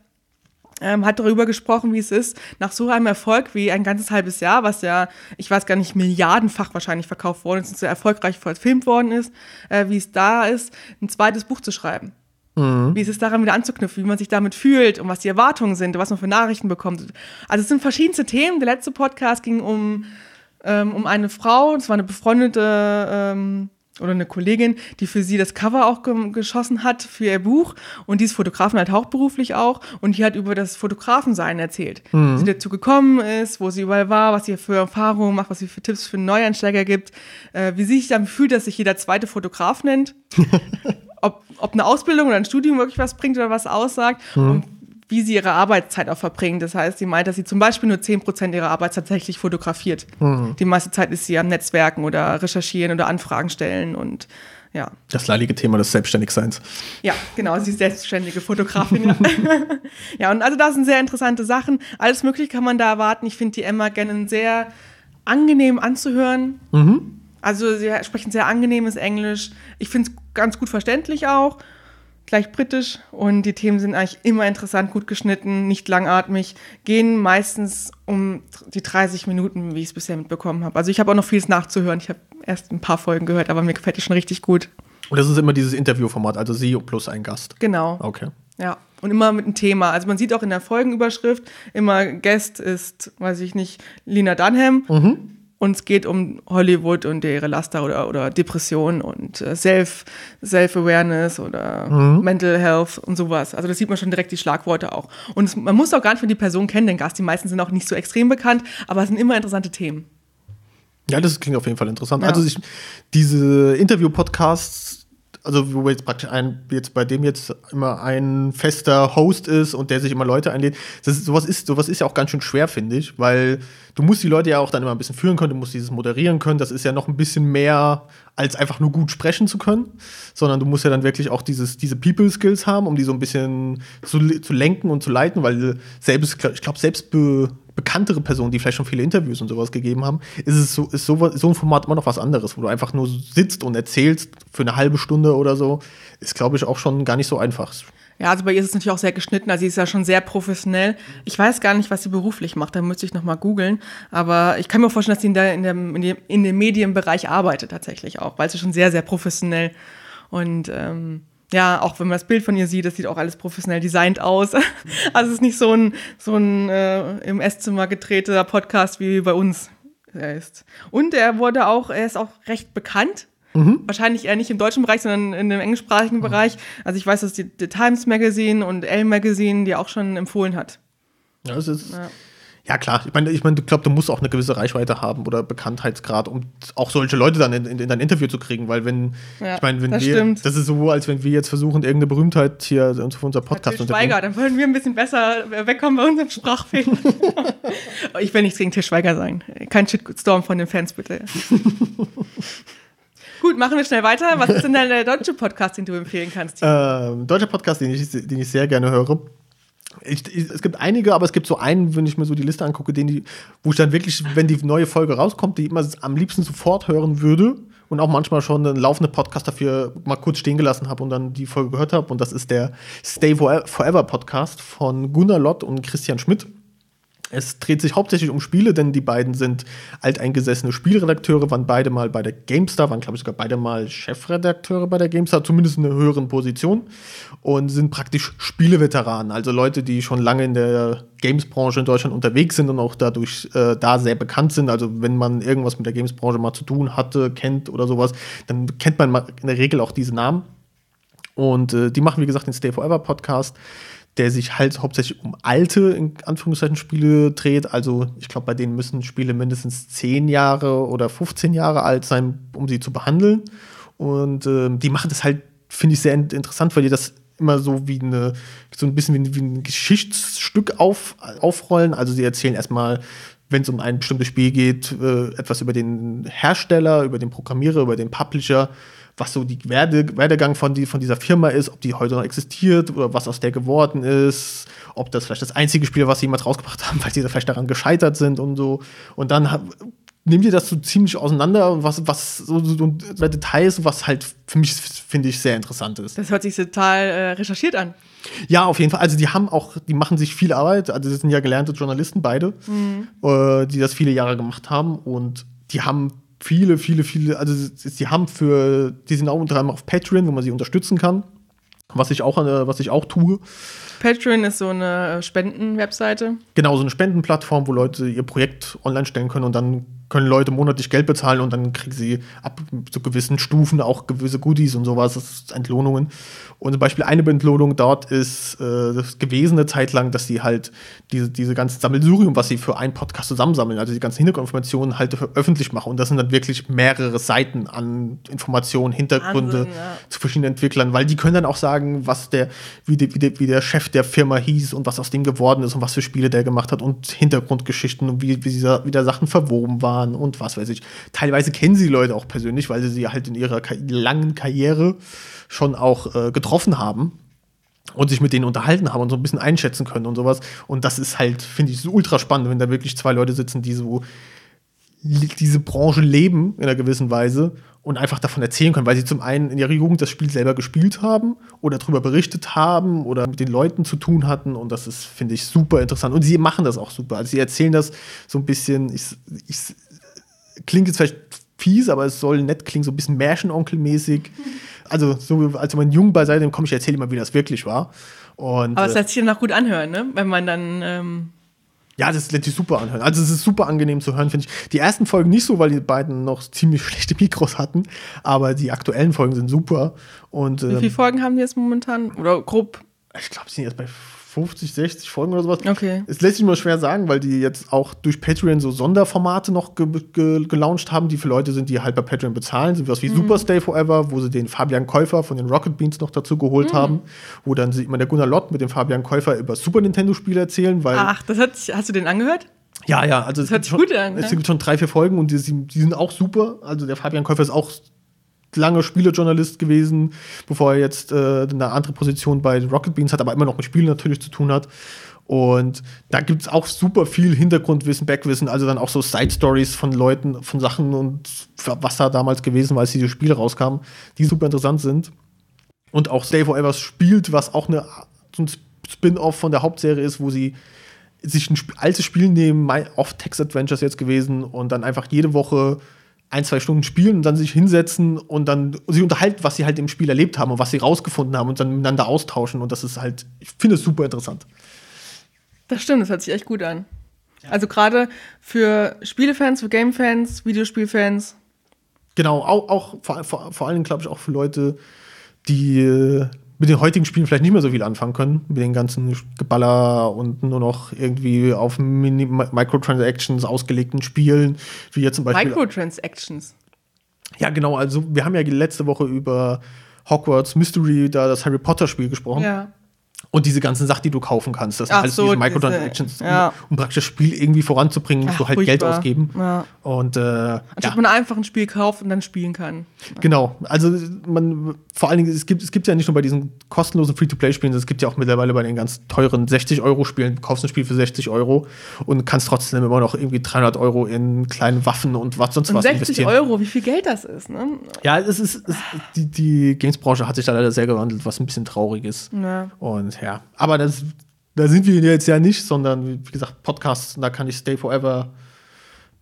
ähm, hat darüber gesprochen, wie es ist, nach so einem Erfolg wie ein ganzes halbes Jahr, was ja, ich weiß gar nicht, milliardenfach wahrscheinlich verkauft worden ist und so erfolgreich verfilmt worden ist, äh, wie es da ist, ein zweites Buch zu schreiben. Wie es ist, daran wieder anzuknüpfen, wie man sich damit fühlt und was die Erwartungen sind, was man für Nachrichten bekommt. Also es sind verschiedenste Themen. Der letzte Podcast ging um, ähm, um eine Frau, es war eine befreundete ähm, oder eine Kollegin, die für sie das Cover auch ge geschossen hat für ihr Buch. Und die ist Fotografin halt hauptberuflich auch. Und die hat über das Fotografensein erzählt. Wie sie dazu gekommen ist, wo sie überall war, was sie für Erfahrungen macht, was sie für Tipps für Neueinsteiger gibt, äh, wie sie sich dann fühlt, dass sich jeder zweite Fotograf nennt. [LAUGHS] ob, ob eine Ausbildung oder ein Studium wirklich was bringt oder was aussagt. Und wie sie ihre Arbeitszeit auch verbringt. Das heißt, sie meint, dass sie zum Beispiel nur 10% ihrer Arbeit tatsächlich fotografiert. Die meiste Zeit ist sie am Netzwerken oder recherchieren oder Anfragen stellen und ja. Das leidige Thema des Selbstständigseins. Ja, genau, sie ist selbstständige Fotografin. Ja. [LAUGHS] ja, und also das sind sehr interessante Sachen. Alles Mögliche kann man da erwarten. Ich finde die Emma Gannon sehr angenehm anzuhören. Also sie sprechen sehr angenehmes Englisch. Ich finde es ganz gut verständlich auch. Gleich britisch und die Themen sind eigentlich immer interessant, gut geschnitten, nicht langatmig, gehen meistens um die 30 Minuten, wie ich es bisher mitbekommen habe. Also ich habe auch noch vieles nachzuhören. Ich habe erst ein paar Folgen gehört, aber mir gefällt die schon richtig gut. Und das ist immer dieses Interviewformat, also Sie plus ein Gast. Genau. Okay. Ja, und immer mit einem Thema. Also man sieht auch in der Folgenüberschrift immer Guest ist, weiß ich nicht, Lina Dunham. Mhm. Und es geht um Hollywood und ihre Laster oder, oder Depression und äh, Self, Self-Awareness oder Mhm. Mental Health und sowas. Also das sieht man schon direkt die Schlagworte auch. Und es, man muss auch gar nicht für die Person kennen, den Gast. Die meisten sind auch nicht so extrem bekannt, aber es sind immer interessante Themen. Ja, das klingt auf jeden Fall interessant. Ja. Also ich, diese Interview-Podcasts, also wo jetzt praktisch ein, jetzt bei dem jetzt immer ein fester Host ist und der sich immer Leute einlädt, das ist, sowas ist, sowas ist ja auch ganz schön schwer, finde ich, weil du musst die Leute ja auch dann immer ein bisschen führen können, du musst dieses moderieren können, das ist ja noch ein bisschen mehr als einfach nur gut sprechen zu können, sondern du musst ja dann wirklich auch dieses, diese People-Skills haben, um die so ein bisschen zu, zu lenken und zu leiten, weil selbst, ich glaube, selbst be, bekanntere Personen, die vielleicht schon viele Interviews und sowas gegeben haben, ist es so, ist so, so ein Format immer noch was anderes, wo du einfach nur sitzt und erzählst für eine halbe Stunde oder so, ist, glaube ich, auch schon gar nicht so einfach. Ja, also bei ihr ist es natürlich auch sehr geschnitten, also sie ist ja schon sehr professionell. Ich weiß gar nicht, was sie beruflich macht, da müsste ich nochmal googeln. Aber ich kann mir vorstellen, dass sie in, der, in, dem, in, dem, in dem Medienbereich arbeitet tatsächlich auch, weil sie schon sehr, sehr professionell und ähm, ja, auch wenn man das Bild von ihr sieht, das sieht auch alles professionell designt aus. [LAUGHS] Also es ist nicht so ein, so ein äh, im Esszimmer gedrehter Podcast wie bei uns er ist. Und er wurde auch, er ist auch recht bekannt. Wahrscheinlich eher nicht im deutschen Bereich, sondern in dem englischsprachigen Bereich. Also ich weiß, dass die, die Times Magazine und Elle Magazine die auch schon empfohlen hat. Ja, es ist, Ja. Ja. klar, ich meine, ich meine, ich glaube, du musst auch eine gewisse Reichweite haben oder Bekanntheitsgrad, um auch solche Leute dann in, in, in dein Interview zu kriegen, weil wenn, Ja, ich meine, wenn das wir, stimmt. das ist so, als wenn wir jetzt versuchen, irgendeine Berühmtheit hier für unser Podcast Til Schweiger, dann würden wir ein bisschen besser wegkommen bei unserem Sprachfehler. [LAUGHS] ich will nichts gegen Til Schweiger sagen. Kein Shitstorm von den Fans, bitte. [LAUGHS] Gut, machen wir schnell weiter. Was ist denn denn der deutsche Podcast, den du empfehlen kannst? Ähm, deutscher Podcast, den ich, den ich sehr gerne höre. Ich, ich, es gibt einige, aber es gibt so einen, wenn ich mir so die Liste angucke, den die, wo ich dann wirklich, wenn die neue Folge rauskommt, die immer am liebsten sofort hören würde und auch manchmal schon einen laufenden Podcast dafür mal kurz stehen gelassen habe und dann die Folge gehört habe. Und das ist der Stay Forever Podcast von Gunnar Lott und Christian Schmidt. Es dreht sich hauptsächlich um Spiele, denn die beiden sind alteingesessene Spielredakteure, waren beide mal bei der GameStar, waren glaube ich sogar beide mal Chefredakteure bei der GameStar, zumindest in einer höheren Position und sind praktisch Spieleveteranen, also Leute, die schon lange in der Games-Branche in Deutschland unterwegs sind und auch dadurch äh, da sehr bekannt sind. Also wenn man irgendwas mit der Games-Branche mal zu tun hatte, kennt oder sowas, dann kennt man in der Regel auch diese Namen. Und äh, die machen, wie gesagt, den Stay Forever Podcast, der sich halt hauptsächlich um alte, in Anführungszeichen, Spiele dreht. Also ich glaube, bei denen müssen Spiele mindestens 10 Jahre oder 15 Jahre alt sein, um sie zu behandeln. Und ähm, die machen das halt, finde ich, sehr in- interessant, weil die das immer so wie eine, so ein bisschen wie, wie ein Geschichtsstück auf, aufrollen. Also sie erzählen erstmal, wenn es um ein bestimmtes Spiel geht, äh, etwas über den Hersteller, über den Programmierer, über den Publisher, was so die Werde, Werdegang von, die, von dieser Firma ist, ob die heute noch existiert oder was aus der geworden ist, ob das vielleicht das einzige Spiel, was sie jemals rausgebracht haben, [LAUGHS] weil sie da vielleicht daran gescheitert sind und so. Und dann nimmt ihr das so ziemlich auseinander, was, was so, so, so Details, was halt für mich, finde ich, sehr interessant ist. Das hört sich total äh, recherchiert an. Ja, auf jeden Fall. Also die haben auch, die machen sich viel Arbeit. Also das sind ja gelernte Journalisten beide, äh, die das viele Jahre gemacht haben und die haben viele, viele, viele. Also sie haben für, die sind auch unter anderem auf Patreon, wo man sie unterstützen kann, was ich auch, äh, was ich auch tue. Patreon ist so eine äh, Spenden-Webseite. Genau, so eine Spendenplattform, wo Leute ihr Projekt online stellen können und dann können Leute monatlich Geld bezahlen und dann kriegen sie ab zu gewissen Stufen auch gewisse Goodies und sowas, das ist Entlohnungen. Und zum Beispiel eine Entlohnung dort ist äh, das gewesen eine Zeit lang, dass sie halt diese, diese ganze Sammelsurium, was sie für einen Podcast zusammensammeln, also die ganzen Hintergrundinformationen halt öffentlich machen. Und das sind dann wirklich mehrere Seiten an Informationen, Hintergründe Wahnsinn, ja. zu verschiedenen Entwicklern, weil die können dann auch sagen, was der, wie, der, wie, der, wie der Chef der Firma hieß und was aus dem geworden ist und was für Spiele der gemacht hat und Hintergrundgeschichten und wie, wie, dieser, wie da Sachen verwoben waren und was weiß ich. Teilweise kennen sie die Leute auch persönlich, weil sie sie halt in ihrer langen Karriere schon auch äh, getroffen haben und sich mit denen unterhalten haben und so ein bisschen einschätzen können und sowas. Und das ist halt, finde ich, so ultra spannend, wenn da wirklich zwei Leute sitzen, die so diese Branche leben in einer gewissen Weise und einfach davon erzählen können, weil sie zum einen in ihrer Jugend das Spiel selber gespielt haben oder darüber berichtet haben oder mit den Leuten zu tun hatten und das ist, finde ich, super interessant. Und sie machen das auch super. Also sie erzählen das so ein bisschen, ich, ich klingt jetzt vielleicht fies, aber es soll nett klingen, so ein bisschen Märchenonkel-mäßig. Also, so, als man jung beiseite komme ich erzähle mal, wie das wirklich war. Und, aber es äh, lässt sich dann auch gut anhören, ne? Wenn man dann. Ähm ja, das lässt sich super anhören. Also es ist super angenehm zu hören, finde ich. Die ersten Folgen nicht so, weil die beiden noch ziemlich [LAUGHS] schlechte Mikros hatten, aber die aktuellen Folgen sind super. Und, Wie viele ähm, Folgen haben die jetzt momentan? Oder grob? ich glaube, sie sind jetzt bei 50, 60 Folgen oder sowas. Okay. Es lässt sich immer schwer sagen, weil die jetzt auch durch Patreon so Sonderformate noch ge ge gelauncht haben, die für Leute sind, die halt bei Patreon bezahlen. So was wie Super Stay Forever, wo sie den Fabian Käufer von den Rocket Beans noch dazu geholt haben, wo dann sieht man der Gunnar Lott mit dem Fabian Käufer über Super Nintendo-Spiele erzählen, weil. Ach, das hat, hast du den angehört? Ja, ja, also es hört gibt, sich schon, gut an, es ne? gibt schon drei, vier Folgen und die, die sind auch super. Also der Fabian Käufer ist auch lange Spielejournalist gewesen, bevor er jetzt äh, eine andere Position bei Rocket Beans hat, aber immer noch mit Spielen natürlich zu tun hat. Und da gibt es auch super viel Hintergrundwissen, Backwissen, also dann auch so Side-Stories von Leuten, von Sachen und was da damals gewesen war, als diese Spiele rauskamen, die super interessant sind. Und auch Stay Forever spielt, was auch eine, so ein Spin-off von der Hauptserie ist, wo sie sich ein altes Spiel nehmen, My Off-Text Adventures jetzt gewesen, und dann einfach jede Woche ein, zwei Stunden spielen und dann sich hinsetzen und dann sich unterhalten, was sie halt im Spiel erlebt haben und was sie rausgefunden haben und dann miteinander austauschen. Und das ist halt, ich finde es super interessant. Das stimmt, das hört sich echt gut an. Also gerade für Spielefans, für Gamefans, Videospielfans. Genau, auch, auch vor, vor, vor allem, glaube ich, auch für Leute, die äh, mit den heutigen Spielen vielleicht nicht mehr so viel anfangen können, mit den ganzen Geballer und nur noch irgendwie auf Mini Microtransactions ausgelegten Spielen, wie jetzt zum Beispiel. Microtransactions. Ja, genau, also wir haben ja letzte Woche über Hogwarts Mystery, da das Harry Potter Spiel gesprochen. Ja. Und diese ganzen Sachen, die du kaufen kannst. Das sind Ach alles so, diese diese- Microtransactions, ja. um, um praktisch das Spiel irgendwie voranzubringen, musst Ach, du halt Geld furchtbar. ausgeben. Ja. Und äh, Anstatt ja. man einfach ein Spiel kauft und dann spielen kann. Genau, also man vor allen Dingen, es gibt, es gibt ja nicht nur bei diesen kostenlosen Free-to-Play-Spielen, es gibt ja auch mittlerweile bei den ganz teuren 60-Euro-Spielen, du kaufst ein Spiel für 60 Euro und kannst trotzdem immer noch irgendwie 300 Euro in kleine Waffen und was sonst Und was 60 investieren. Euro, wie viel Geld das ist, ne? Ja, es ist, es, die, die Games-Branche hat sich da leider sehr gewandelt, was ein bisschen traurig ist. Ja. Und ja, aber das, da sind wir jetzt ja nicht, sondern wie gesagt, Podcasts, und da kann ich Stay Forever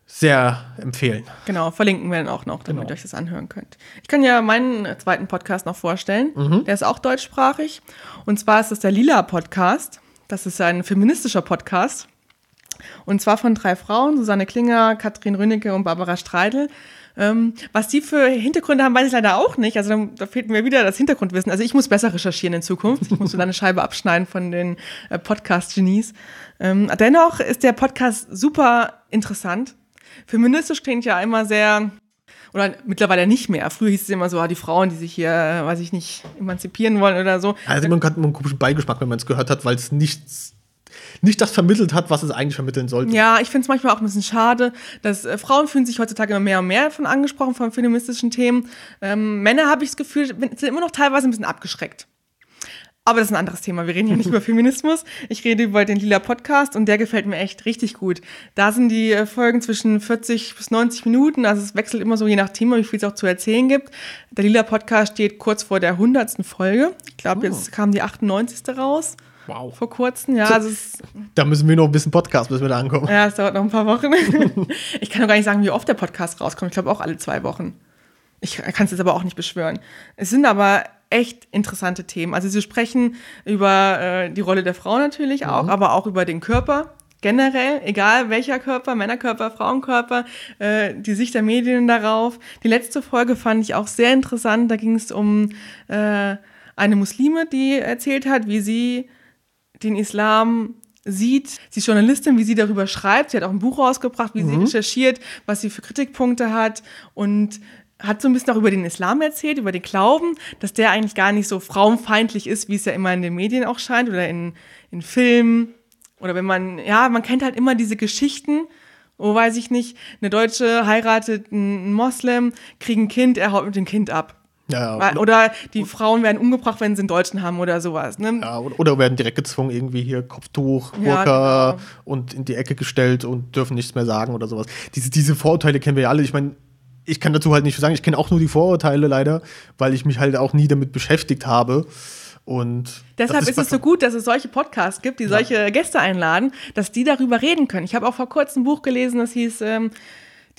sehr empfehlen. Genau, verlinken wir dann auch noch, damit Genau. ihr euch das anhören könnt. Ich kann ja meinen zweiten Podcast noch vorstellen. Mhm. Der ist auch deutschsprachig. Und zwar ist das der Lila Podcast. Das ist ein feministischer Podcast. Und zwar von drei Frauen, Susanne Klinger, Katrin Rönecke und Barbara Streidel. Ähm, was die für Hintergründe haben, weiß ich leider auch nicht. Also da, fehlt mir wieder das Hintergrundwissen. Also ich muss besser recherchieren in Zukunft. Ich muss so eine Scheibe abschneiden von den äh, Podcast-Genies. Ähm, dennoch ist der Podcast super interessant. Feministisch klingt ja immer sehr, oder mittlerweile nicht mehr. Früher hieß es immer so, ah, die Frauen, die sich hier, äh, weiß ich nicht, emanzipieren wollen oder so. Also man hat einen komischen Beigeschmack, wenn man es gehört hat, weil es nichts, nicht das vermittelt hat, was es eigentlich vermitteln sollte. Ja, ich finde es manchmal auch ein bisschen schade, dass äh, Frauen fühlen sich heutzutage immer mehr und mehr von angesprochen, von feministischen Themen. Ähm, Männer, habe ich das Gefühl, sind immer noch teilweise ein bisschen abgeschreckt. Aber das ist ein anderes Thema. Wir reden hier nicht über Feminismus. Ich rede über den Lila Podcast und der gefällt mir echt richtig gut. Da sind die äh, Folgen zwischen 40 bis 90 Minuten. Also es wechselt immer so je nach Thema, wie viel es auch zu erzählen gibt. Der Lila Podcast steht kurz vor der 100. Folge. Ich glaube, jetzt kam die 98. raus. Wow. Vor kurzem. Ja, also Da müssen wir noch ein bisschen Podcast, bis wir da ankommen. ja, es dauert noch ein paar Wochen. [LAUGHS] ich kann doch gar nicht sagen, wie oft der Podcast rauskommt. Ich glaube auch alle zwei Wochen. Ich kann es jetzt aber auch nicht beschwören. Es sind aber echt interessante Themen. Also sie sprechen über äh, die Rolle der Frau natürlich auch, aber auch über den Körper. Generell, egal welcher Körper, Männerkörper, Frauenkörper, äh, die Sicht der Medien darauf. Die letzte Folge fand ich auch sehr interessant. Da ging es um äh, eine Muslime, die erzählt hat, wie sie den Islam sieht. Sie ist Journalistin, wie sie darüber schreibt. Sie hat auch ein Buch rausgebracht, wie sie recherchiert, was sie für Kritikpunkte hat und hat so ein bisschen auch über den Islam erzählt, über den Glauben, dass der eigentlich gar nicht so frauenfeindlich ist, wie es ja immer in den Medien auch scheint oder in, in Filmen. Oder wenn man, ja, man kennt halt immer diese Geschichten, wo weiß ich nicht, eine Deutsche heiratet einen Moslem, kriegt ein Kind, er haut mit dem Kind ab. Ja, Oder die Frauen werden umgebracht, wenn sie einen Deutschen haben oder sowas. Ne? ja, oder, werden direkt gezwungen, irgendwie hier Kopftuch, Burka genau. und in die Ecke gestellt und dürfen nichts mehr sagen oder sowas. Diese, diese Vorurteile kennen wir ja alle. Ich meine, ich kann dazu halt nicht sagen, ich kenne auch nur die Vorurteile leider, weil ich mich halt auch nie damit beschäftigt habe. Und Deshalb ist, ist es so gut, dass es solche Podcasts gibt, die solche Gäste einladen, dass die darüber reden können. Ich habe auch vor kurzem ein Buch gelesen, das hieß ähm,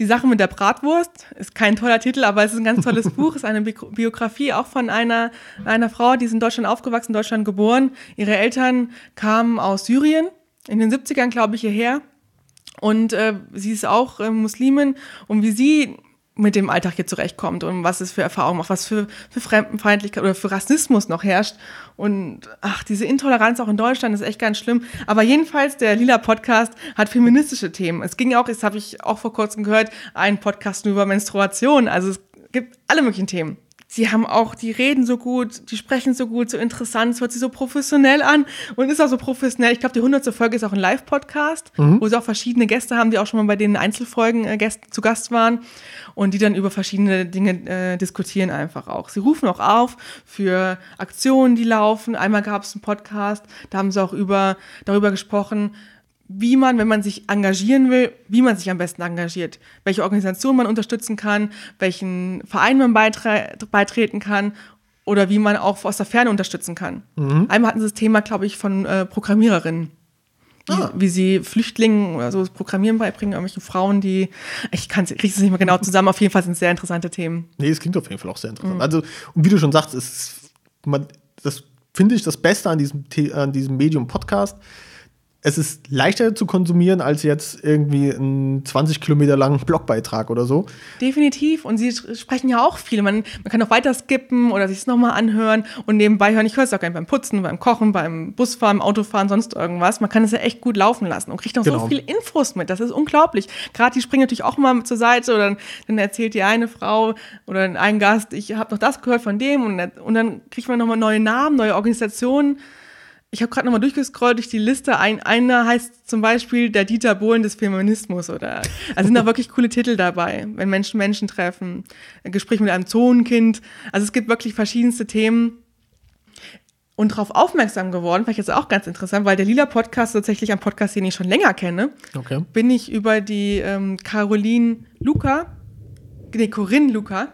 Die Sache mit der Bratwurst. Ist kein toller Titel, aber es ist ein ganz tolles [LAUGHS] Buch. Ist eine Bi Biografie auch von einer, einer Frau, die ist in Deutschland aufgewachsen, in Deutschland geboren. Ihre Eltern kamen aus Syrien, in den 70ern, glaube ich, hierher. Und äh, sie ist auch äh, Muslimin. Und wie sie mit dem Alltag hier zurechtkommt und was es für Erfahrungen macht, was für, für Fremdenfeindlichkeit oder für Rassismus noch herrscht. Und ach, diese Intoleranz auch in Deutschland ist echt ganz schlimm. Aber jedenfalls, der Lila Podcast hat feministische Themen. Es ging auch, das habe ich auch vor kurzem gehört, ein Podcast nur über Menstruation. Also es gibt alle möglichen Themen sie haben auch, die reden so gut, die sprechen so gut, so interessant, es hört sich so professionell an und ist auch so professionell. Ich glaube, die 100. Folge ist auch ein Live-Podcast, mhm. wo sie auch verschiedene Gäste haben, die auch schon mal bei den Einzelfolgen äh, Gäste, zu Gast waren und die dann über verschiedene Dinge äh, diskutieren einfach auch. Sie rufen auch auf für Aktionen, die laufen. Einmal gab es einen Podcast, da haben sie auch über, darüber gesprochen, wie man, wenn man sich engagieren will, wie man sich am besten engagiert, welche Organisation man unterstützen kann, welchen Verein man beitre beitreten kann oder wie man auch aus der Ferne unterstützen kann. Mhm. Einmal hatten sie das Thema, glaube ich, von äh, Programmiererinnen. Wie, ah. wie, sie Flüchtlingen oder so das Programmieren beibringen, irgendwelchen Frauen, die, ich kann es nicht mehr genau zusammen, auf jeden Fall sind es sehr interessante Themen. Nee, es klingt auf jeden Fall auch sehr interessant. Mhm. Also, und wie du schon sagst, ist, man, das finde ich das Beste an diesem, an diesem Medium Podcast, es ist leichter zu konsumieren als jetzt irgendwie einen 20 Kilometer langen Blogbeitrag oder so. Definitiv. Und sie sprechen ja auch viel. Man, man kann auch weiter skippen oder sich es nochmal anhören und nebenbei hören. Ich höre es auch gerne beim Putzen, beim Kochen, beim Busfahren, Autofahren, sonst irgendwas. Man kann es ja echt gut laufen lassen und kriegt auch genau. so viele Infos mit. Das ist unglaublich. Gerade die springen natürlich auch mal zur Seite oder dann erzählt die eine Frau oder ein Gast, ich habe noch das gehört von dem und, und dann kriegt man nochmal neue Namen, neue Organisationen ich habe gerade nochmal durchgescrollt durch die Liste. Ein, einer heißt zum Beispiel der Dieter Bohlen des Feminismus oder also sind da wirklich coole Titel dabei, wenn Menschen Menschen treffen, ein Gespräch mit einem Zonenkind. Also es gibt wirklich verschiedenste Themen. Und darauf aufmerksam geworden, vielleicht jetzt auch ganz interessant, weil der Lila Podcast tatsächlich ein Podcast, den ich schon länger kenne. Okay. Bin ich über die ähm, Caroline Luca, nee, Corinne Luca,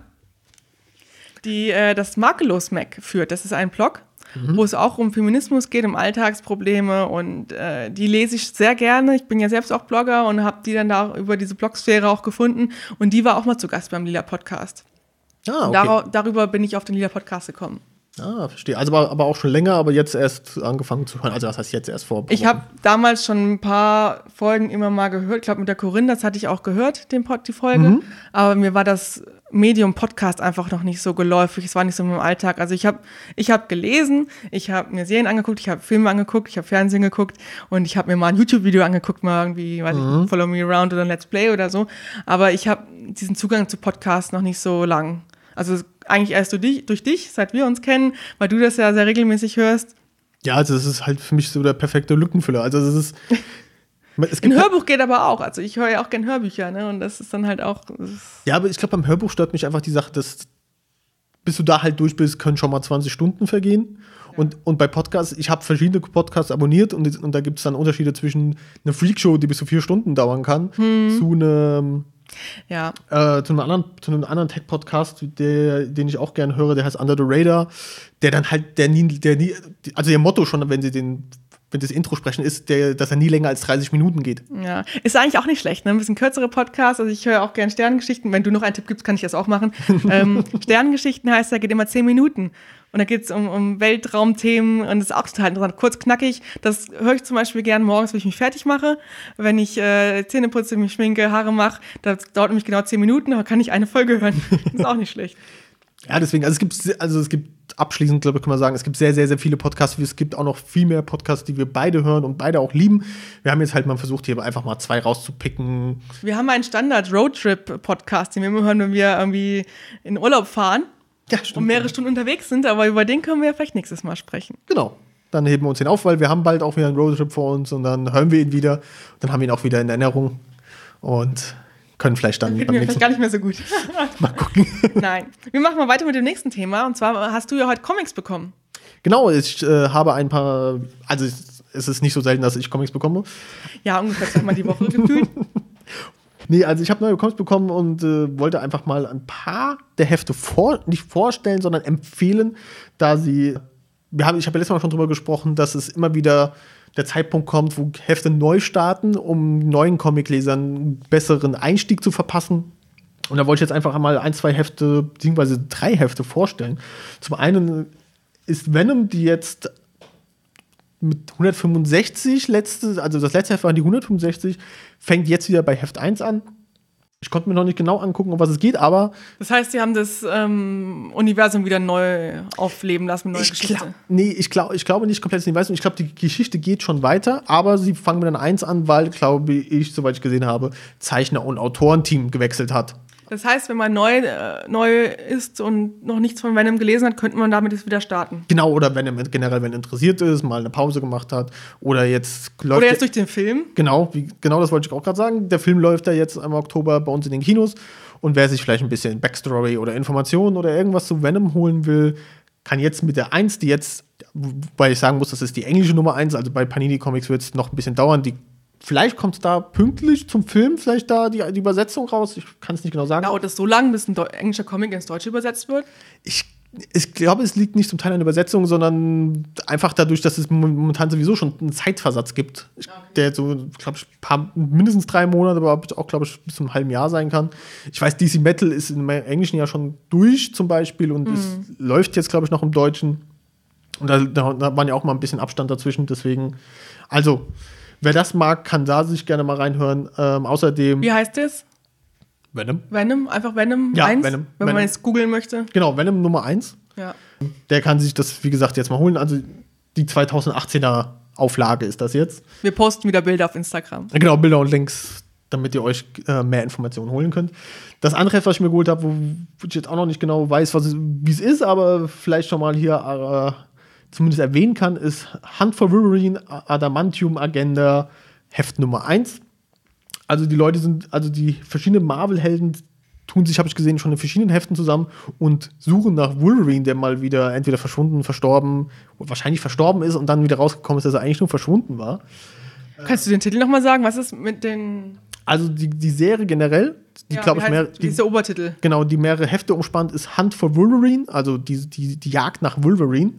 die äh, das Makellos Mac führt. Das ist ein Blog mhm. wo es auch um Feminismus geht, um Alltagsprobleme und äh, die lese ich sehr gerne. Ich bin ja selbst auch Blogger und habe die dann da über diese Blogsphäre auch gefunden und die war auch mal zu Gast beim Lila Podcast. Ah, okay. Dar darüber bin ich auf den Lila Podcast gekommen. Ah, verstehe. Also aber, aber auch schon länger, aber jetzt erst angefangen zu hören. Also was heißt jetzt erst vor? Ich habe damals schon ein paar Folgen immer mal gehört. Ich glaube mit der Corinne, das hatte ich auch gehört, den Pod, die Folge. Mhm. Aber mir war das Medium Podcast einfach noch nicht so geläufig. Es war nicht so meinem Alltag. Also ich habe ich hab gelesen, ich habe mir Serien angeguckt, ich habe Filme angeguckt, ich habe Fernsehen geguckt und ich habe mir mal ein YouTube-Video angeguckt, mal irgendwie, weiß mhm. ich, Follow Me Around oder Let's Play oder so. Aber ich habe diesen Zugang zu Podcasts noch nicht so lang. Also eigentlich erst durch dich, durch dich, seit wir uns kennen, weil du das ja sehr regelmäßig hörst. Ja, also das ist halt für mich so der perfekte Lückenfüller. Also das ist. Ein Hörbuch geht aber auch. Also ich höre ja auch gerne Hörbücher, ne? Und das ist dann halt auch. Ja, aber ich glaube, beim Hörbuch stört mich einfach die Sache, dass bis du da halt durch bist, können schon mal 20 Stunden vergehen. Ja. Und, und bei Podcasts, ich habe verschiedene Podcasts abonniert und, und da gibt es dann Unterschiede zwischen einer Freakshow, die bis zu vier Stunden dauern kann, hm. zu einem ja. Äh, zu einem anderen, zu einem anderen Tech-Podcast, den ich auch gerne höre, der heißt Under the Radar, der dann halt, der nie, der nie, also ihr Motto schon, wenn sie den wenn das Intro sprechen, ist, der, dass er nie länger als 30 Minuten geht. Ja, ist eigentlich auch nicht schlecht, ne? Ein bisschen kürzere Podcast. Also ich höre auch gerne Sternengeschichten. Wenn du noch einen Tipp gibst, kann ich das auch machen. [LAUGHS] ähm, Sternengeschichten heißt, da geht immer 10 Minuten. Und da geht es um, um Weltraumthemen und das ist auch total interessant. Kurz, knackig. Das höre ich zum Beispiel gern morgens, wenn ich mich fertig mache. Wenn ich äh, Zähne putze, mich schminke, Haare mache, das dauert nämlich genau 10 Minuten, aber kann ich eine Folge hören. das ist auch nicht schlecht. [LAUGHS] Ja, deswegen, also es gibt, also es gibt abschließend, glaube ich, kann man sagen, es gibt sehr, sehr, sehr viele Podcasts. Es gibt auch noch viel mehr Podcasts, die wir beide hören und beide auch lieben. Wir haben jetzt halt mal versucht, hier einfach mal zwei rauszupicken. Wir haben einen Standard-Roadtrip-Podcast, den wir immer hören, wenn wir irgendwie in Urlaub fahren. Ja, stimmt. Und mehrere Stunden unterwegs sind, aber über den können wir ja vielleicht nächstes Mal sprechen. Genau. Dann heben wir uns den auf, weil wir haben bald auch wieder einen Roadtrip vor uns und dann hören wir ihn wieder. Dann haben wir ihn auch wieder in Erinnerung. Und können vielleicht dann. Finden wir vielleicht gar nicht mehr so gut. [LAUGHS] mal gucken. [LAUGHS] Nein. Wir machen mal weiter mit dem nächsten Thema. Und zwar hast du ja heute Comics bekommen. Genau, ich äh, habe ein paar. Also, es ist nicht so selten, dass ich Comics bekomme. Ja, ungefähr zweimal die Woche gefühlt. [LAUGHS] Nee, also ich habe neue Comics bekommen und äh, wollte einfach mal ein paar der Hefte vor, nicht vorstellen, sondern empfehlen, da sie, wir haben, ich habe ja letztes Mal schon drüber gesprochen, dass es immer wieder der Zeitpunkt kommt, wo Hefte neu starten, um neuen Comiclesern einen besseren Einstieg zu verpassen. Und da wollte ich jetzt einfach mal ein, zwei Hefte, beziehungsweise drei Hefte vorstellen. Zum einen ist Venom, die jetzt mit 165 letzte, also das letzte Heft waren die 165, fängt jetzt wieder bei Heft 1 an. Ich konnte mir noch nicht genau angucken, um was es geht, aber. Das heißt, sie haben das ähm, Universum wieder neu aufleben lassen mit neuer Geschichte. Glaub, nee, ich, glaub, ich glaube nicht komplett Universum. Ich glaube, die Geschichte geht schon weiter, aber sie fangen mit einer 1 an, weil, glaube ich, soweit ich gesehen habe, Zeichner- und Autorenteam gewechselt hat. Das heißt, wenn man neu, äh, neu ist und noch nichts von Venom gelesen hat, könnte man damit jetzt wieder starten. Genau, oder wenn er generell wenn er interessiert ist, mal eine Pause gemacht hat oder jetzt läuft. Oder jetzt durch den Film. Genau, wie, genau das wollte ich auch gerade sagen. Der Film läuft ja jetzt im Oktober bei uns in den Kinos und wer sich vielleicht ein bisschen Backstory oder Informationen oder irgendwas zu Venom holen will, kann jetzt mit der 1, die jetzt, weil ich sagen muss, das ist die englische Nummer 1, also bei Panini Comics wird es noch ein bisschen dauern, die Vielleicht kommt es da pünktlich zum Film, vielleicht da die, die Übersetzung raus. Ich kann es nicht genau sagen. Dauert es so lange, bis ein englischer Comic ins Deutsche übersetzt wird? Ich, ich glaube, es liegt nicht zum Teil an der Übersetzung, sondern einfach dadurch, dass es momentan sowieso schon einen Zeitversatz gibt, okay. der so, glaube ich, paar, mindestens drei Monate, aber auch, glaube ich, bis zu einem halben Jahr sein kann. Ich weiß, DC Metal ist im Englischen ja schon durch, zum Beispiel, und mhm. es läuft jetzt, glaube ich, noch im Deutschen. Und da, da, da waren ja auch mal ein bisschen Abstand dazwischen, deswegen. Also, Wer das mag, kann da sich gerne mal reinhören. Ähm, außerdem. Wie heißt es? Venom. Venom, einfach Venom ja, 1, Venom, wenn Venom. man jetzt googeln möchte. Genau, Venom Nummer 1. Ja. Der kann sich das, wie gesagt, jetzt mal holen. Also die 2018er Auflage ist das jetzt. Wir posten wieder Bilder auf Instagram. Genau, Bilder und Links, damit ihr euch äh, mehr Informationen holen könnt. Das andere, was ich mir geholt habe, wo ich jetzt auch noch nicht genau weiß, wie es ist, aber vielleicht schon mal hier äh, zumindest erwähnen kann, ist Hunt for Wolverine, Adamantium Agenda, Heft Nummer 1. Also die Leute sind, also die verschiedenen Marvel-Helden tun sich, habe ich gesehen, schon in verschiedenen Heften zusammen und suchen nach Wolverine, der mal wieder entweder verschwunden, verstorben, wahrscheinlich verstorben ist und dann wieder rausgekommen ist, dass er eigentlich nur verschwunden war. Kannst du den Titel nochmal sagen? Was ist mit den. Also die, die Serie generell, die ja, glaube ich mehr. Die, dieser Obertitel. Genau, die mehrere Hefte umspannt, ist Hunt for Wolverine, also die, die, die Jagd nach Wolverine.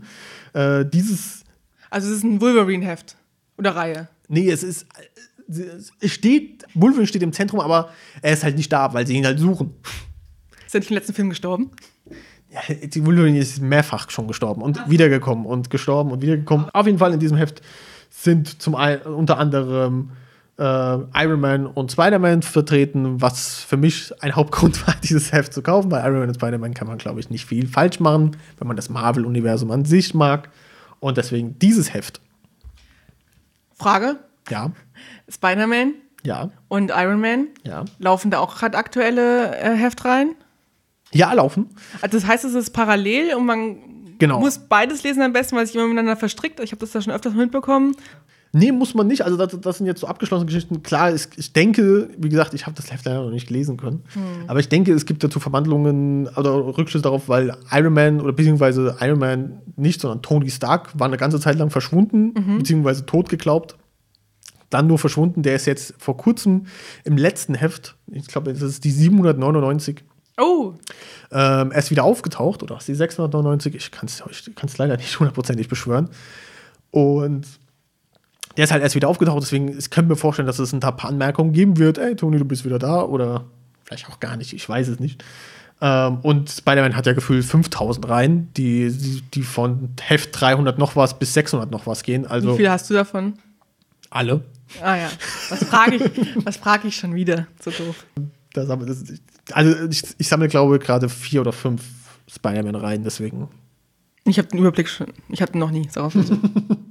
Äh, dieses. Also es ist ein Wolverine-Heft oder Reihe. Nee, es ist. Es steht, Wolverine steht im Zentrum, aber er ist halt nicht da, weil sie ihn halt suchen. Ist er nicht im letzten Film gestorben? Ja, die Wolverine ist mehrfach schon gestorben und Ach. wiedergekommen und gestorben und wiedergekommen. Auf jeden Fall in diesem Heft sind zum einen unter anderem äh, Iron Man und Spider-Man vertreten, was für mich ein Hauptgrund [LAUGHS] war, dieses Heft zu kaufen. Bei Iron Man und Spider-Man kann man, glaube ich, nicht viel falsch machen, wenn man das Marvel-Universum an sich mag. Und deswegen dieses Heft. Frage? Ja. Spider-Man? Ja. Und Iron Man? Ja. Laufen da auch gerade aktuelle äh, Heftreihen? Ja, laufen. Also das heißt, es ist parallel und man genau. muss beides lesen am besten, weil sich immer miteinander verstrickt. Ich habe das ja schon öfters mitbekommen. Nee, muss man nicht. Also, das, das sind jetzt so abgeschlossene Geschichten. Klar, ich, ich denke, wie gesagt, ich habe das Heft leider noch nicht lesen können. Hm. Aber ich denke, es gibt dazu Verwandlungen oder Rückschlüsse darauf, weil Iron Man oder beziehungsweise Iron Man nicht, sondern Tony Stark war eine ganze Zeit lang verschwunden, mhm. beziehungsweise tot geglaubt. Dann nur verschwunden. Der ist jetzt vor kurzem im letzten Heft, ich glaube, das ist die 799. Oh. Ähm, er ist wieder aufgetaucht, oder ist die 699? Ich kann es leider nicht hundertprozentig beschwören. Und der ist halt erst wieder aufgetaucht, deswegen ich könnte mir vorstellen, dass es ein paar Anmerkungen geben wird. Ey, Toni, du bist wieder da oder vielleicht auch gar nicht, ich weiß es nicht. Ähm, und Spider-Man hat ja gefühlt 5000 Reihen, die, die, die, von Heft 300 noch was bis 600 noch was gehen. Also Wie viel hast du davon? Alle. Ah ja, was frage ich, frag ich schon wieder? So doof. Das, also ich, ich sammle, glaube ich, gerade vier oder fünf Spider-Man-Reihen, deswegen. Ich habe den Überblick schon, ich hatte noch nie, darauf [LAUGHS]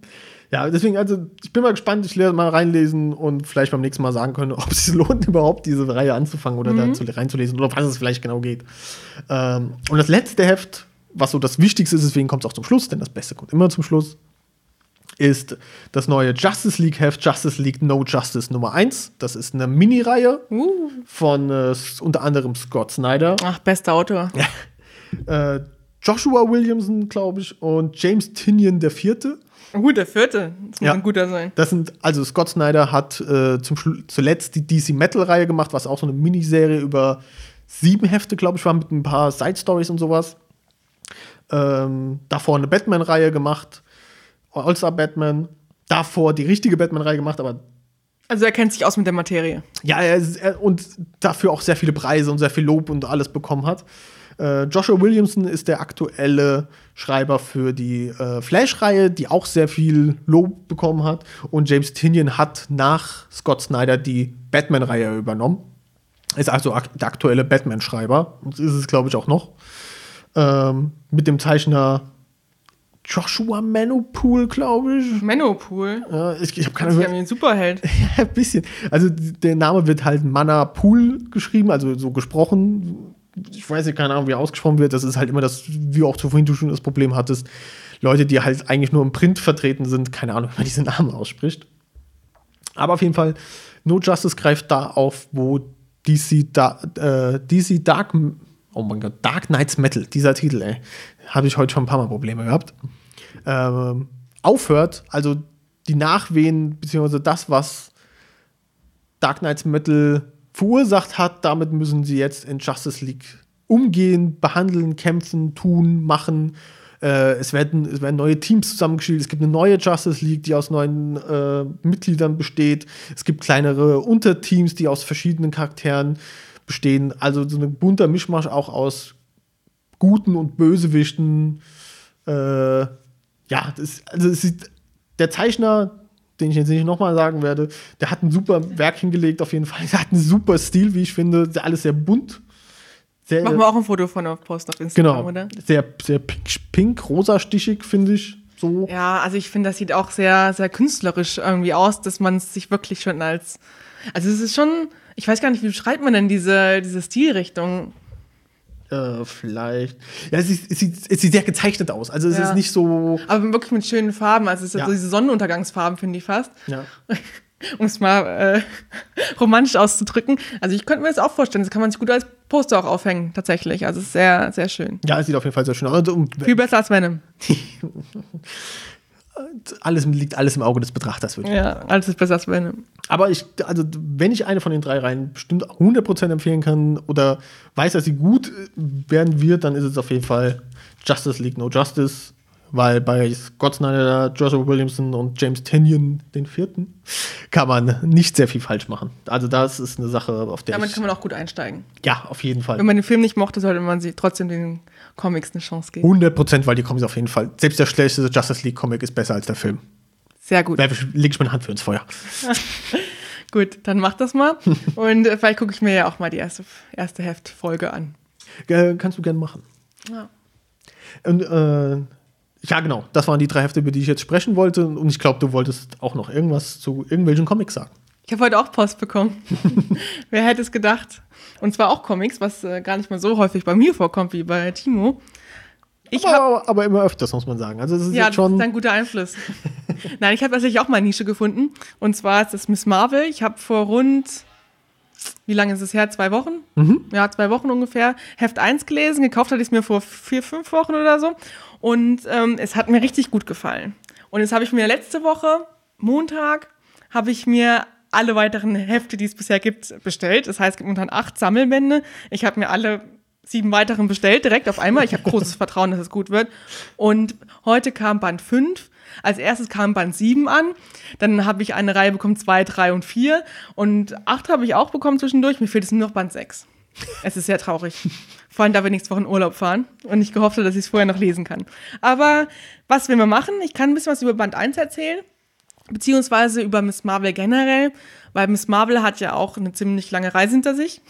ja, deswegen, also ich bin mal gespannt, ich werde mal reinlesen und vielleicht beim nächsten Mal sagen können, [LAUGHS] ob es sich lohnt, [LAUGHS] überhaupt diese Reihe anzufangen oder mhm. da reinzulesen oder was es vielleicht genau geht. Ähm, und das letzte Heft, was so das Wichtigste ist, deswegen kommt es auch zum Schluss, denn das Beste kommt immer zum Schluss, ist das neue Justice League Heft, Justice League No Justice Nummer 1. Das ist eine Mini-Reihe uh. von äh, unter anderem Scott Snyder. Ach, bester Autor. [LAUGHS] äh, Joshua Williamson, glaube ich, und James Tinian der Vierte. Gut, der vierte. Das muss Ja. ein guter sein. Das sind, also Scott Snyder hat äh, zum Schlu- zuletzt die DC Metal-Reihe gemacht, was auch so eine Miniserie über sieben Hefte, glaube ich, war, mit ein paar Side-Stories und sowas. Ähm, davor eine Batman-Reihe gemacht, All-Star Batman. Davor die richtige Batman-Reihe gemacht, aber Also er kennt sich aus mit der Materie. ja, er, er und dafür auch sehr viele Preise und sehr viel Lob und alles bekommen hat. Äh, Joshua Williamson ist der aktuelle Schreiber für die äh, Flash-Reihe, die auch sehr viel Lob bekommen hat. Und James Tinian hat nach Scott Snyder die Batman-Reihe übernommen. Ist also ak der aktuelle Batman-Schreiber. Und ist es, glaube ich, auch noch. Ähm, mit dem Zeichner Joshua Manopool, glaube ich. Menopool. Ja, ich ich habe keine Das Ahnung. wie ein Superheld. [LAUGHS] Ja, ein bisschen. Also der Name wird halt Mana Pool geschrieben, also so gesprochen. Ich weiß nicht, keine Ahnung, wie er ausgesprochen wird. Das ist halt immer das, wie auch vorhin du schon das Problem hattest. Leute, die halt eigentlich nur im Print vertreten sind, keine Ahnung, wie man diesen Namen ausspricht. Aber auf jeden Fall, No Justice greift da auf, wo DC, da, äh, DC Dark, oh mein Gott, Dark Knights Metal, dieser Titel, ey, habe ich heute schon ein paar Mal Probleme gehabt, ähm, aufhört. Also die Nachwehen, beziehungsweise das, was Dark Knights Metal verursacht hat, damit müssen sie jetzt in Justice League umgehen, behandeln, kämpfen, tun, machen. Äh, es, werden, es werden neue Teams zusammengestellt. Es gibt eine neue Justice League, die aus neuen äh, Mitgliedern besteht. Es gibt kleinere Unterteams, die aus verschiedenen Charakteren bestehen. Also so ein bunter Mischmasch auch aus Guten und Bösewichten. Äh, ja, das, also es sieht, der Zeichner, den ich jetzt nicht nochmal sagen werde, der hat ein super Werk hingelegt, auf jeden Fall. Der hat einen super Stil, wie ich finde. Alles sehr bunt. Sehr, Machen wir auch ein Foto von auf Post auf Instagram, genau. oder? Sehr, sehr pink, pink rosa stichig, finde ich. So. Ja, also ich finde, das sieht auch sehr, sehr künstlerisch irgendwie aus, dass man es sich wirklich schon als. Also es ist schon, ich weiß gar nicht, wie beschreibt man denn diese, diese Stilrichtung? Äh, vielleicht. Ja, es sieht, es, sieht, es sieht sehr gezeichnet aus. Also es Ja. ist nicht so. Aber wirklich mit schönen Farben. Also es sind Ja. so diese Sonnenuntergangsfarben, finde ich fast. Ja. [LAUGHS] Um es mal äh, [LAUGHS] romantisch auszudrücken. Also ich könnte mir das auch vorstellen. Das kann man sich gut als Poster auch aufhängen, tatsächlich. Also es ist sehr, sehr schön. ja, es sieht auf jeden Fall sehr schön aus. Und Viel besser als Venom. [LAUGHS] alles, liegt alles im Auge des Betrachters, würde ich Ja, alles ist besser als Venom. Aber ich, also, wenn ich eine von den drei Reihen bestimmt 100% empfehlen kann oder weiß, dass sie gut werden wird, dann ist es auf jeden Fall Justice League No Justice, weil bei Scott Snyder, Joshua Williamson und James Tinian, den vierten, kann man nicht sehr viel falsch machen. Also, das ist eine Sache, auf der Damit kann man auch gut einsteigen. ja, auf jeden Fall. Wenn man den Film nicht mochte, sollte man sie trotzdem den Comics eine Chance geben. 100%, weil die Comics auf jeden Fall, selbst der schlechteste Justice League Comic ist besser als der Film. Sehr gut. Da lege ich meine Hand für ins Feuer. [LAUGHS] Gut, dann mach das mal. Und äh, vielleicht gucke ich mir ja auch mal die erste, erste Heftfolge an. Kannst du gerne machen. Ja. Und, äh, ja, genau. Das waren die drei Hefte, über die ich jetzt sprechen wollte. Und ich glaube, du wolltest auch noch irgendwas zu irgendwelchen Comics sagen. Ich habe heute auch Post bekommen. [LAUGHS] Wer hätte es gedacht? Und zwar auch Comics, was äh, gar nicht mal so häufig bei mir vorkommt wie bei Timo. Ich habe aber, aber immer öfters, muss man sagen. Also, das ist ja, jetzt das schon. ist ein guter Einfluss. [LAUGHS] Nein, ich habe tatsächlich auch mal eine Nische gefunden. Und zwar ist das Miss Marvel. Ich habe vor rund, wie lange ist es her? Zwei Wochen? Ja, zwei Wochen ungefähr. Heft 1 gelesen. Gekauft hatte ich es mir vor vier, fünf Wochen oder so. Und ähm, es hat mir richtig gut gefallen. Und jetzt habe ich mir letzte Woche, Montag, habe ich mir alle weiteren Hefte, die es bisher gibt, bestellt. Das heißt, es gibt momentan acht Sammelbände. Ich habe mir alle sieben weiteren bestellt, direkt auf einmal. Ich habe großes [LAUGHS] Vertrauen, dass es gut wird. Und heute kam Band 5. Als erstes kam Band 7 an. Dann habe ich eine Reihe bekommen, 2, 3 und 4. Und 8 habe ich auch bekommen zwischendurch. Mir fehlt jetzt nur noch Band 6. Es ist sehr traurig. Vor allem, da wir nächste Woche in Urlaub fahren und ich gehofft habe, dass ich es vorher noch lesen kann. Aber was will man machen? Ich kann ein bisschen was über Band 1 erzählen, beziehungsweise über Miss Marvel generell, weil Miss Marvel hat ja auch eine ziemlich lange Reise hinter sich.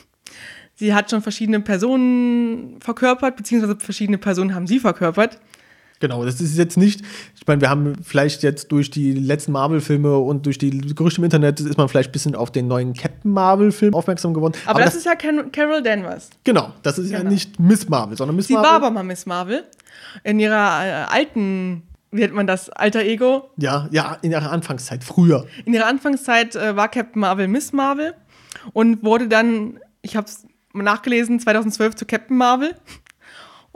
Sie hat schon verschiedene Personen verkörpert, beziehungsweise verschiedene Personen haben sie verkörpert. Genau, das ist jetzt nicht. Ich meine, wir haben vielleicht jetzt durch die letzten Marvel-Filme und durch die Gerüchte im Internet ist man vielleicht ein bisschen auf den neuen Captain Marvel-Film aufmerksam geworden. Aber, das, ist ja Car Carol Danvers. Genau, das ist ja Genau. nicht Miss Marvel, sondern Miss Sie Marvel. war aber mal Miss Marvel. In ihrer äh, alten, wie nennt man das, alter Ego. ja, ja, in ihrer Anfangszeit, früher. In ihrer Anfangszeit äh, war Captain Marvel Miss Marvel und wurde dann, ich habe es nachgelesen, 2012 zu Captain Marvel.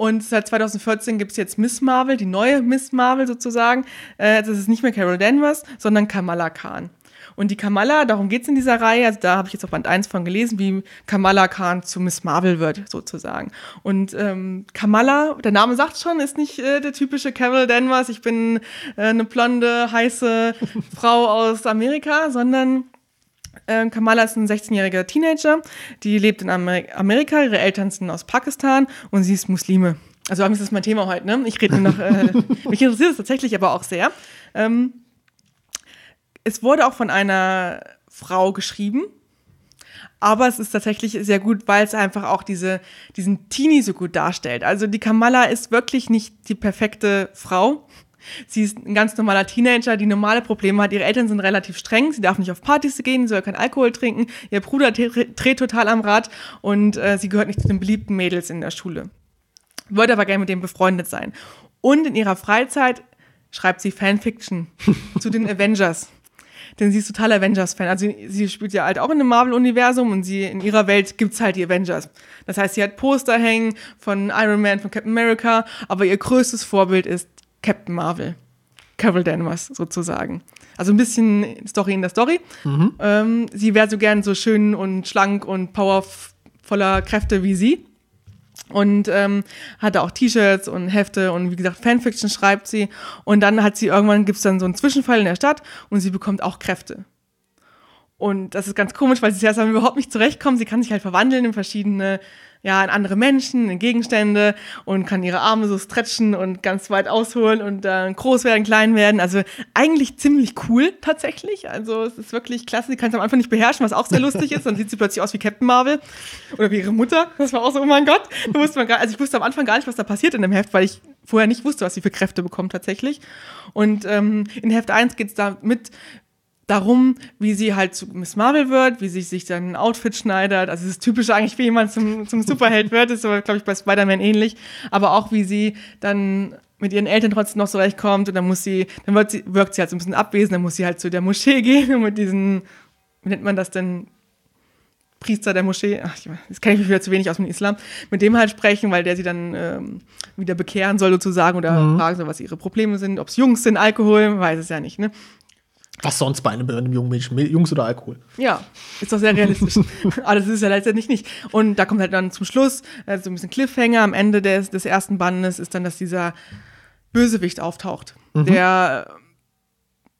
Und seit 2014 gibt es jetzt Miss Marvel, die neue Miss Marvel sozusagen. Äh, das ist nicht mehr Carol Danvers, sondern Kamala Khan. Und die Kamala, darum geht es in dieser Reihe, also da habe ich jetzt auf Band 1 von gelesen, wie Kamala Khan zu Miss Marvel wird, sozusagen. Und ähm, Kamala, der Name sagt schon, ist nicht äh, der typische Carol Danvers, ich bin äh, eine blonde, heiße [LAUGHS] Frau aus Amerika, sondern äh, Kamala ist ein 16-jähriger Teenager, die lebt in Amer Amerika, ihre Eltern sind aus Pakistan und sie ist Muslime. Also eigentlich ist das mein Thema heute, ne? Ich rede nur noch, äh, [LAUGHS] mich interessiert es tatsächlich aber auch sehr. Ähm, es wurde auch von einer Frau geschrieben, aber es ist tatsächlich sehr gut, weil es einfach auch diese, diesen Teenie so gut darstellt. Also die Kamala ist wirklich nicht die perfekte Frau. Sie ist ein ganz normaler Teenager, die normale Probleme hat. Ihre Eltern sind relativ streng. Sie darf nicht auf Partys gehen, sie soll keinen Alkohol trinken. Ihr Bruder dreht total am Rad und äh, sie gehört nicht zu den beliebten Mädels in der Schule. Wollte aber gerne mit dem befreundet sein. Und in ihrer Freizeit schreibt sie Fanfiction zu den [LAUGHS] Avengers denn sie ist total Avengers-Fan. Also sie spielt ja halt auch in einem Marvel-Universum und sie in ihrer Welt gibt's halt die Avengers. Das heißt, sie hat Poster hängen von Iron Man, von Captain America, aber ihr größtes Vorbild ist Captain Marvel. Carol Danvers sozusagen. Also ein bisschen Story in der Story. Mhm. Ähm, sie wäre so gern so schön und schlank und powervoller Kräfte wie sie und ähm, hatte auch T-Shirts und Hefte und wie gesagt Fanfiction schreibt sie und dann hat sie irgendwann gibt es dann so einen Zwischenfall in der Stadt und sie bekommt auch Kräfte und das ist ganz komisch, weil sie erst einmal überhaupt nicht zurechtkommt. Sie kann sich halt verwandeln in verschiedene, ja, in andere Menschen, in Gegenstände und kann ihre Arme so stretchen und ganz weit ausholen und dann groß werden, klein werden. Also eigentlich ziemlich cool tatsächlich. Also es ist wirklich klasse. Sie kann es am Anfang nicht beherrschen, was auch sehr lustig ist. Dann sieht sie plötzlich aus wie Captain Marvel oder wie ihre Mutter. Das war auch so, oh mein Gott. Da wusste man gar, also ich wusste am Anfang gar nicht, was da passiert in dem Heft, weil ich vorher nicht wusste, was sie für Kräfte bekommt tatsächlich. Und ähm, in Heft 1 geht es da mit darum, wie sie halt zu Miss Marvel wird, wie sie sich dann ein Outfit schneidet. Also das ist typisch eigentlich, wie jemand zum, zum Superheld wird, ist aber, glaube ich, bei Spider-Man ähnlich. Aber auch, wie sie dann mit ihren Eltern trotzdem noch so recht kommt und dann muss sie, dann wird sie, wirkt sie halt so ein bisschen abwesend, dann muss sie halt zu der Moschee [LAUGHS] gehen und mit diesen, wie nennt man das denn, Priester der Moschee, ach, das kenne ich mich wieder zu wenig aus dem Islam, mit dem halt sprechen, weil der sie dann ähm, wieder bekehren soll sozusagen oder mhm. fragen soll, was ihre Probleme sind, ob es Jungs sind, Alkohol, weiß es ja nicht, ne? Was sonst bei einem, bei einem jungen Menschen? Jungs oder Alkohol? Ja, ist doch sehr realistisch. [LAUGHS] Aber das ist ja letztendlich nicht. Und da kommt halt dann zum Schluss äh, so ein bisschen Cliffhanger. Am Ende des, des ersten Bandes ist dann, dass dieser Bösewicht auftaucht. Mhm. Der,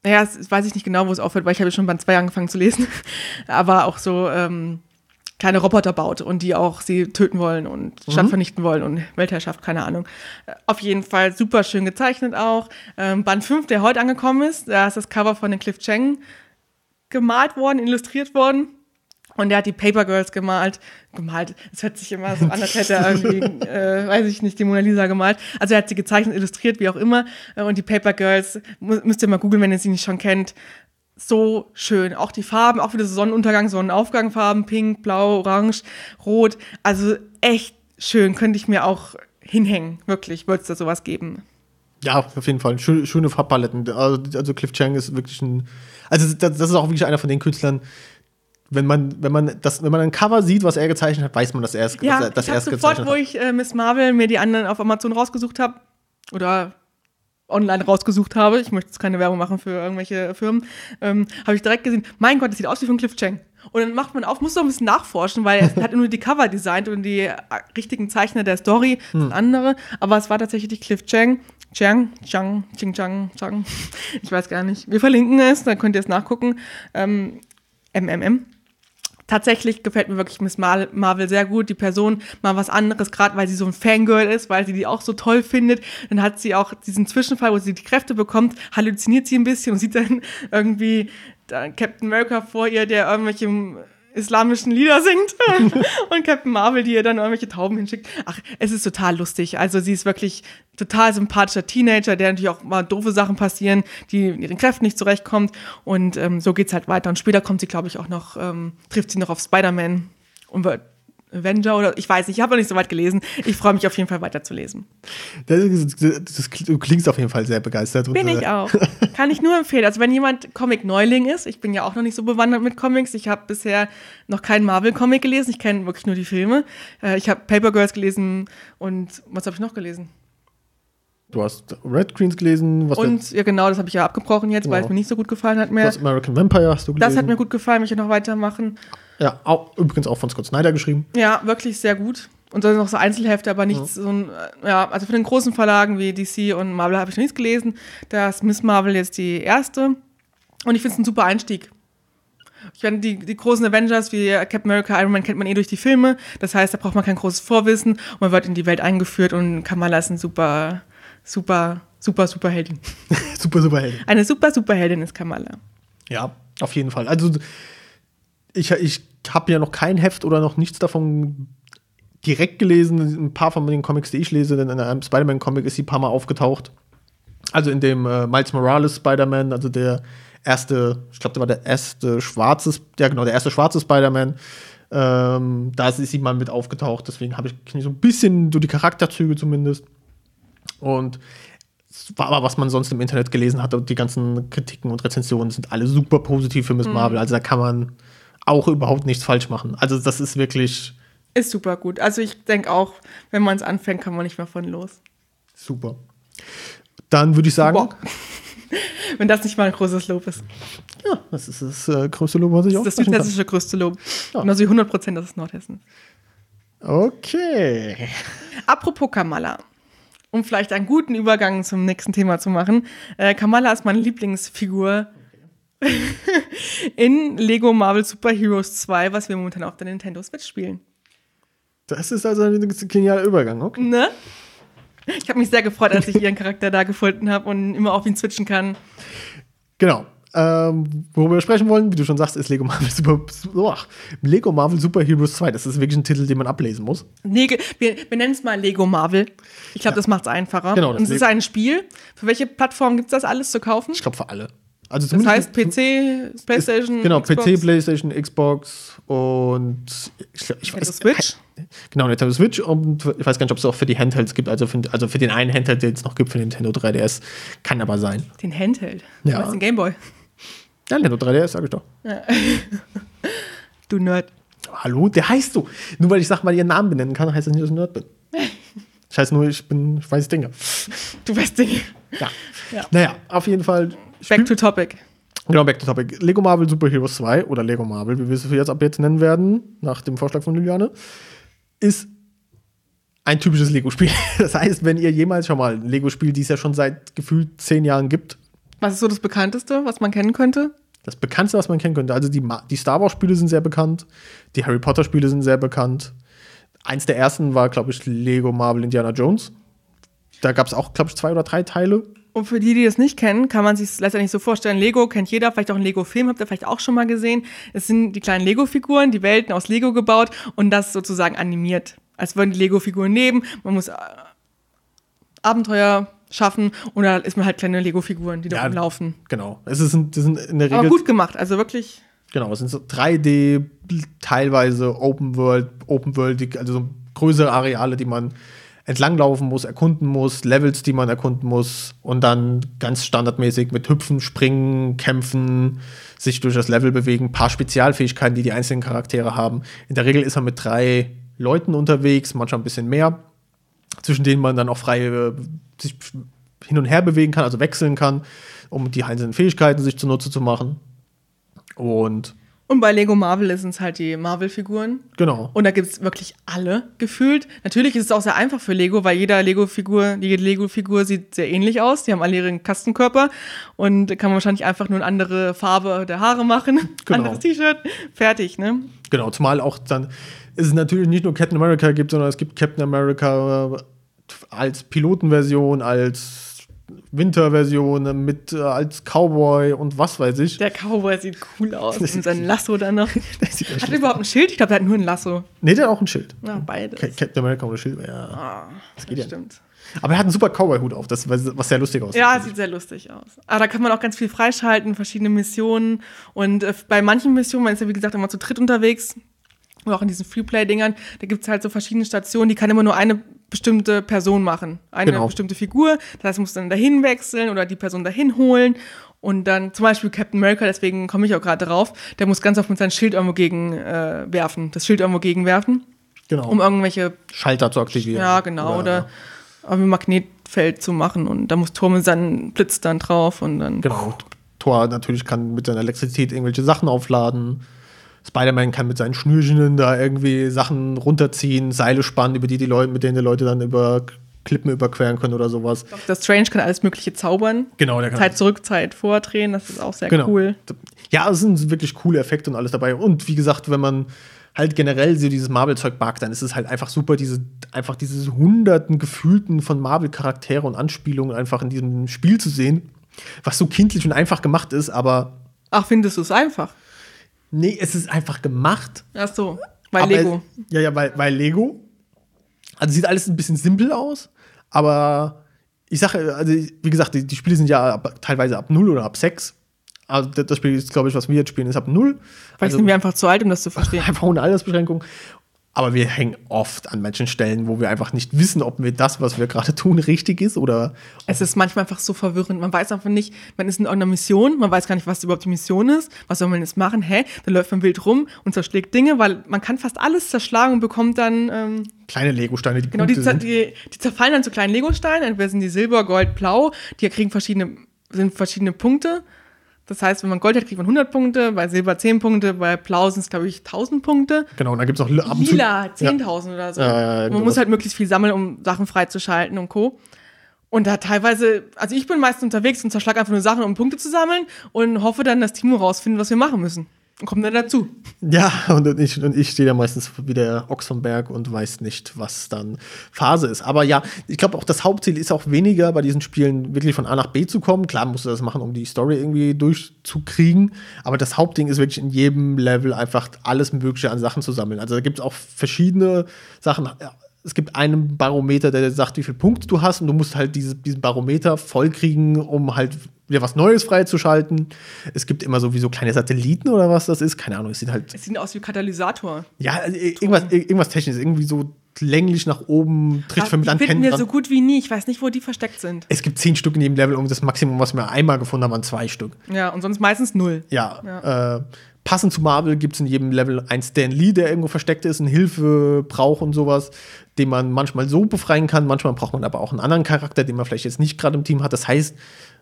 naja, weiß ich nicht genau, wo es aufhört, weil ich habe schon Band 2 angefangen zu lesen. [LAUGHS] Aber auch so, ähm, kleine Roboter baut und die auch sie töten wollen und mhm. Stadt vernichten wollen und Weltherrschaft, keine Ahnung. Auf jeden Fall super schön gezeichnet auch. Ähm, Band 5, der heute angekommen ist, da ist das Cover von den Cliff Chang gemalt worden, illustriert worden. Und der hat die Paper Girls gemalt. Gemalt, es hört sich immer so an, als hätte er irgendwie, [LAUGHS] äh, weiß ich nicht, die Mona Lisa gemalt. Also er hat sie gezeichnet, illustriert, wie auch immer. Und die Paper Girls, müsst ihr mal googeln, wenn ihr sie nicht schon kennt so schön. Auch die Farben, auch wieder so Sonnenuntergang, Sonnenaufgangfarben, pink, blau, orange, rot. Also echt schön, könnte ich mir auch hinhängen. Wirklich, würde es da sowas geben. Ja, auf jeden Fall. Schöne, schöne Farbpaletten. Also, also Cliff Chang ist wirklich ein. Also, das, das ist auch wirklich einer von den Künstlern, wenn man, wenn man das, wenn man ein Cover sieht, was er gezeichnet hat, weiß man, dass er es, ja, dass er es gezeichnet hat. Sofort, wo ich äh, Miss Marvel mir die anderen auf Amazon rausgesucht habe, oder online rausgesucht habe, ich möchte jetzt keine Werbung machen für irgendwelche Firmen, ähm, habe ich direkt gesehen, mein Gott, das sieht aus wie von Cliff Chang. Und dann macht man auf, muss doch ein bisschen nachforschen, weil er hat nur die Cover designt und die äh, richtigen Zeichner der Story hm. sind andere. Aber es war tatsächlich Cliff Chang. Chang, Chang, Ching Chang, Chang. [LAUGHS] Ich weiß gar nicht. Wir verlinken es, dann könnt ihr es nachgucken. Ähm, MMM tatsächlich gefällt mir wirklich Miss Marvel sehr gut. Die Person mal was anderes, gerade weil sie so ein Fangirl ist, weil sie die auch so toll findet. Dann hat sie auch diesen Zwischenfall, wo sie die Kräfte bekommt, halluziniert sie ein bisschen und sieht dann irgendwie Captain America vor ihr, der irgendwelche islamischen Lieder singt [LAUGHS] und Captain Marvel, die ihr dann irgendwelche Tauben hinschickt. Ach, es ist total lustig. Also sie ist wirklich total sympathischer Teenager, der natürlich auch mal doofe Sachen passieren, die in ihren Kräften nicht zurechtkommt. Und ähm, so geht's halt weiter. Und später kommt sie, glaube ich, auch noch, ähm, trifft sie noch auf Spider-Man und wird Avenger oder ich weiß nicht, ich habe noch nicht so weit gelesen. Ich freue mich auf jeden Fall weiterzulesen. Das, das, das, du klingst auf jeden Fall sehr begeistert. Bin ich auch. [LAUGHS] Kann ich nur empfehlen. Also wenn jemand Comic-Neuling ist, ich bin ja auch noch nicht so bewandert mit Comics. Ich habe bisher noch keinen Marvel-Comic gelesen. Ich kenne wirklich nur die Filme. Äh, ich habe Paper Girls gelesen und was habe ich noch gelesen? Du hast Red Queens gelesen. Was und ja, genau, das habe ich ja abgebrochen jetzt, genau. weil es mir nicht so gut gefallen hat mehr. Du American Vampire hast du gelesen. Das hat mir gut gefallen, möchte ich noch weitermachen. Ja, auch, übrigens auch von Scott Snyder geschrieben. Ja, wirklich sehr gut. Und dann noch so Einzelhefte, aber nichts ja. so ein, ja, also von den großen Verlagen wie DC und Marvel habe ich noch nichts gelesen. Da ist Miss Marvel jetzt die erste. Und ich finde es ein super Einstieg. Ich meine, die, die großen Avengers wie Captain America, Iron Man kennt man eh durch die Filme. Das heißt, da braucht man kein großes Vorwissen und man wird in die Welt eingeführt und Kamala ist ein super super, super, super Heldin. [LAUGHS] super, super Heldin. Eine super, super Heldin ist Kamala. Ja, auf jeden Fall. Also, ich, ich habe ja noch kein Heft oder noch nichts davon direkt gelesen. Ein paar von den Comics, die ich lese, denn in einem Spider-Man-Comic ist sie ein paar Mal aufgetaucht. Also in dem äh, Miles Morales Spider-Man, also der erste, ich glaube, der war der erste schwarze, ja genau, der erste schwarze Spider-Man. Ähm, da ist sie mal mit aufgetaucht, deswegen habe ich so ein bisschen so die Charakterzüge zumindest. Und war aber, was man sonst im Internet gelesen hat, und die ganzen Kritiken und Rezensionen sind alle super positiv für Miss mhm. Marvel. Also da kann man auch überhaupt nichts falsch machen. Also das ist wirklich. Ist super gut. Also ich denke auch, wenn man es anfängt, kann man nicht mehr von los. Super. Dann würde ich sagen. Wow. [LAUGHS] wenn das nicht mal ein großes Lob ist. Ja, das ist das äh, größte Lob, was ich auch Das ist das südhessische größte Lob. Ja. Genauso wie 100 Prozent, das ist Nordhessen. Okay. Apropos Kamala um vielleicht einen guten Übergang zum nächsten Thema zu machen. Äh, Kamala ist meine Lieblingsfigur [LAUGHS] in Lego Marvel Super Heroes 2, was wir momentan auf der Nintendo Switch spielen. Das ist also ein genialer Übergang, okay. Ne? Ich habe mich sehr gefreut, als ich [LAUGHS] ihren Charakter da gefunden habe und immer auf ihn switchen kann. Genau. Ähm, worüber wir sprechen wollen, wie du schon sagst, ist Lego Marvel Super, oh, Lego Marvel Super Heroes 2. Das ist wirklich ein Titel, den man ablesen muss. Nee, wir, wir nennen es mal Lego Marvel. Ich glaube, ja. das macht es einfacher. Genau, Und es ist ein Spiel. Für welche Plattform gibt es das alles zu kaufen? Ich glaube, für alle. Also das heißt PC, PlayStation, ist, genau Xbox. PC, PlayStation, Xbox und ich, ich weiß, Switch. Genau Nintendo Switch und ich weiß gar nicht, ob es auch für die Handhelds gibt. Also für, also für den einen Handheld, den es noch gibt für Nintendo 3DS, kann aber sein. Den Handheld. Ja. Was ist ein Gameboy? Ja, Nintendo 3DS, sag ich doch. Ja. [LAUGHS] du Nerd. Hallo, der heißt so. Nur weil ich sag mal ihren Namen benennen kann, heißt das nicht, dass ich ein Nerd bin. [LAUGHS] Ich heiße nur, ich bin, ich weiß Dinge. Du weißt Dinge. Ja. ja. Naja, auf jeden Fall. Back to topic. Genau, back to topic. Lego Marvel Super Heroes 2 oder Lego Marvel, wie wir es jetzt ab jetzt nennen werden, nach dem Vorschlag von Juliane, ist ein typisches Lego-Spiel. [LAUGHS] Das heißt, wenn ihr jemals schon mal ein Lego-Spiel, die es ja schon seit gefühlt zehn Jahren gibt. Was ist so das bekannteste, was man kennen könnte? Das bekannteste, was man kennen könnte. Also die, die Star Wars-Spiele sind sehr bekannt, die Harry Potter-Spiele sind sehr bekannt. Eins der ersten war, glaube ich, Lego Marvel Indiana Jones. Da gab es auch, glaube ich, zwei oder drei Teile. Und für die, die das nicht kennen, kann man sich letztendlich so vorstellen, Lego kennt jeder, vielleicht auch einen Lego-Film, habt ihr vielleicht auch schon mal gesehen. Es sind die kleinen Lego-Figuren, die Welten aus Lego gebaut und das sozusagen animiert. Als würden die Lego-Figuren leben. Man muss äh, Abenteuer schaffen und da ist man halt kleine Lego-Figuren, die da ja, rumlaufen. Genau. Es ist, das sind in der Regel. Aber gut gemacht, also wirklich. Genau, es sind so 3D, teilweise Open World, Open World, also so größere Areale, die man entlanglaufen muss, erkunden muss, Levels, die man erkunden muss und dann ganz standardmäßig mit Hüpfen, Springen, Kämpfen, sich durch das Level bewegen, ein paar Spezialfähigkeiten, die die einzelnen Charaktere haben. In der Regel ist man mit drei Leuten unterwegs, manchmal ein bisschen mehr, zwischen denen man dann auch frei äh, sich hin und her bewegen kann, also wechseln kann, um die einzelnen Fähigkeiten sich zunutze zu machen. Und und bei Lego Marvel sind es halt die Marvel-Figuren. Genau. Und da gibt es wirklich alle gefühlt. Natürlich ist es auch sehr einfach für Lego, weil jeder Lego-Figur, jede Lego-Figur sieht sehr ähnlich aus. Die haben alle ihren Kastenkörper und kann man wahrscheinlich einfach nur eine andere Farbe der Haare machen. [LAUGHS] Genau. Anderes T-Shirt. Fertig, ne? Genau, zumal auch dann ist es natürlich nicht nur Captain America gibt, sondern es gibt Captain America als Pilotenversion, als Winterversion mit äh, als Cowboy und was weiß ich. Der Cowboy sieht cool aus. [LAUGHS] und sein Lasso dann noch. [LAUGHS] hat er überhaupt ein Schild? Ich glaube, der hat nur ein Lasso. Nee, der hat auch ein Schild. Ja, beides. Captain America ohne Schild, ja. Ah, das geht das ja. Stimmt. Aber er hat einen super Cowboy-Hut auf, das, was sehr lustig aussieht. Ja, sieht sehr lustig aus. Aber da kann man auch ganz viel freischalten, verschiedene Missionen. Und äh, bei manchen Missionen, man ist ja wie gesagt immer zu dritt unterwegs, Und auch in diesen Freeplay-Dingern, da gibt es halt so verschiedene Stationen, die kann immer nur eine bestimmte Person machen. Eine Genau. bestimmte Figur. Das heißt, du musst dann dahin wechseln oder die Person dahin holen. Und dann zum Beispiel Captain America, deswegen komme ich auch gerade drauf, der muss ganz oft mit seinem Schild irgendwo gegen äh, werfen, das Schild irgendwo gegen werfen, Genau. um irgendwelche Schalter zu aktivieren. ja, genau. Oder, ein Magnetfeld zu machen. Und da muss Tor mit seinem Blitz dann drauf und dann. Genau. Thor natürlich kann mit seiner Elektrizität irgendwelche Sachen aufladen. Spider-Man kann mit seinen Schnürchen da irgendwie Sachen runterziehen, Seile spannen, über die die Leute, mit denen die Leute dann über Klippen überqueren können oder sowas. Doctor Strange kann alles Mögliche zaubern. Genau, der kann Zeit zurück, Zeit vordrehen. Das ist auch sehr Genau. cool. Ja, es sind wirklich coole Effekte und alles dabei. Und wie gesagt, wenn man halt generell so dieses Marvel-Zeug mag, dann ist es halt einfach super, diese, einfach diese hunderten gefühlten von Marvel-Charaktere und Anspielungen einfach in diesem Spiel zu sehen, was so kindlich und einfach gemacht ist, aber Ach, findest du es einfach? Nee, es ist einfach gemacht. Ach so, bei aber, Lego. Ja, ja, weil, weil Lego. Also sieht alles ein bisschen simpel aus, aber ich sage, also wie gesagt, die, die Spiele sind ja ab, teilweise ab 0 oder ab 6. Also das das Spiel ist, glaube ich, was wir jetzt spielen, ist ab 0. Vielleicht also, sind wir einfach zu alt, um das zu verstehen. [LAUGHS] einfach ohne Altersbeschränkung. Aber wir hängen oft an manchen Stellen, wo wir einfach nicht wissen, ob wir das, was wir gerade tun, richtig ist oder Es ist manchmal einfach so verwirrend. Man weiß einfach nicht, man ist in einer Mission, man weiß gar nicht, was überhaupt die Mission ist. Was soll man jetzt machen? Hä? Dann läuft man wild rum und zerschlägt Dinge, weil man kann fast alles zerschlagen und bekommt dann ähm, kleine Lego-Steine, die Genau, die, sind. die, die zerfallen dann zu kleinen Lego-Steinen. Entweder sind die Silber, Gold, Blau. Die kriegen verschiedene, sind verschiedene Punkte. Das heißt, wenn man Gold hat, kriegt man 100 Punkte, bei Silber 10 Punkte, bei Blau sind es, glaube ich, 1000 Punkte. Genau, und dann gibt es noch ab und. Lila, Ja. 10.000 oder so. Ja, ja, ja, man muss halt möglichst viel sammeln, um Sachen freizuschalten und Co. Und da teilweise, also ich bin meistens unterwegs und zerschlag einfach nur Sachen, um Punkte zu sammeln und hoffe dann, dass Timo rausfindet, was wir machen müssen. Kommt dann dazu. Ja, und ich, und ich stehe da meistens wie der Ochs vom Berg und weiß nicht, was dann Phase ist. Aber ja, ich glaube auch das Hauptziel ist auch weniger bei diesen Spielen wirklich von A nach B zu kommen. Klar musst du das machen, um die Story irgendwie durchzukriegen. Aber das Hauptding ist wirklich in jedem Level einfach alles Mögliche an Sachen zu sammeln. Also da gibt es auch verschiedene Sachen. Ja, Es gibt einen Barometer, der sagt, wie viel Punkte du hast, und du musst halt diese, diesen Barometer vollkriegen, um halt wieder was Neues freizuschalten. Es gibt immer so wie so kleine Satelliten oder was das ist. Keine Ahnung, es sieht halt Es sieht aus wie Katalysator. ja, also irgendwas, irgendwas Technisches, irgendwie so länglich nach oben, Ach, mit die Antennen finden wir so gut wie nie. Ich weiß nicht, wo die versteckt sind. es gibt zehn Stück in jedem Level und das Maximum, was wir einmal gefunden haben, waren zwei Stück. Ja, und sonst meistens null. Ja. Äh, passend zu Marvel gibt es in jedem Level einen Stan Lee, der irgendwo versteckt ist, eine Hilfe braucht und sowas, den man manchmal so befreien kann. Manchmal braucht man aber auch einen anderen Charakter, den man vielleicht jetzt nicht gerade im Team hat. Das heißt,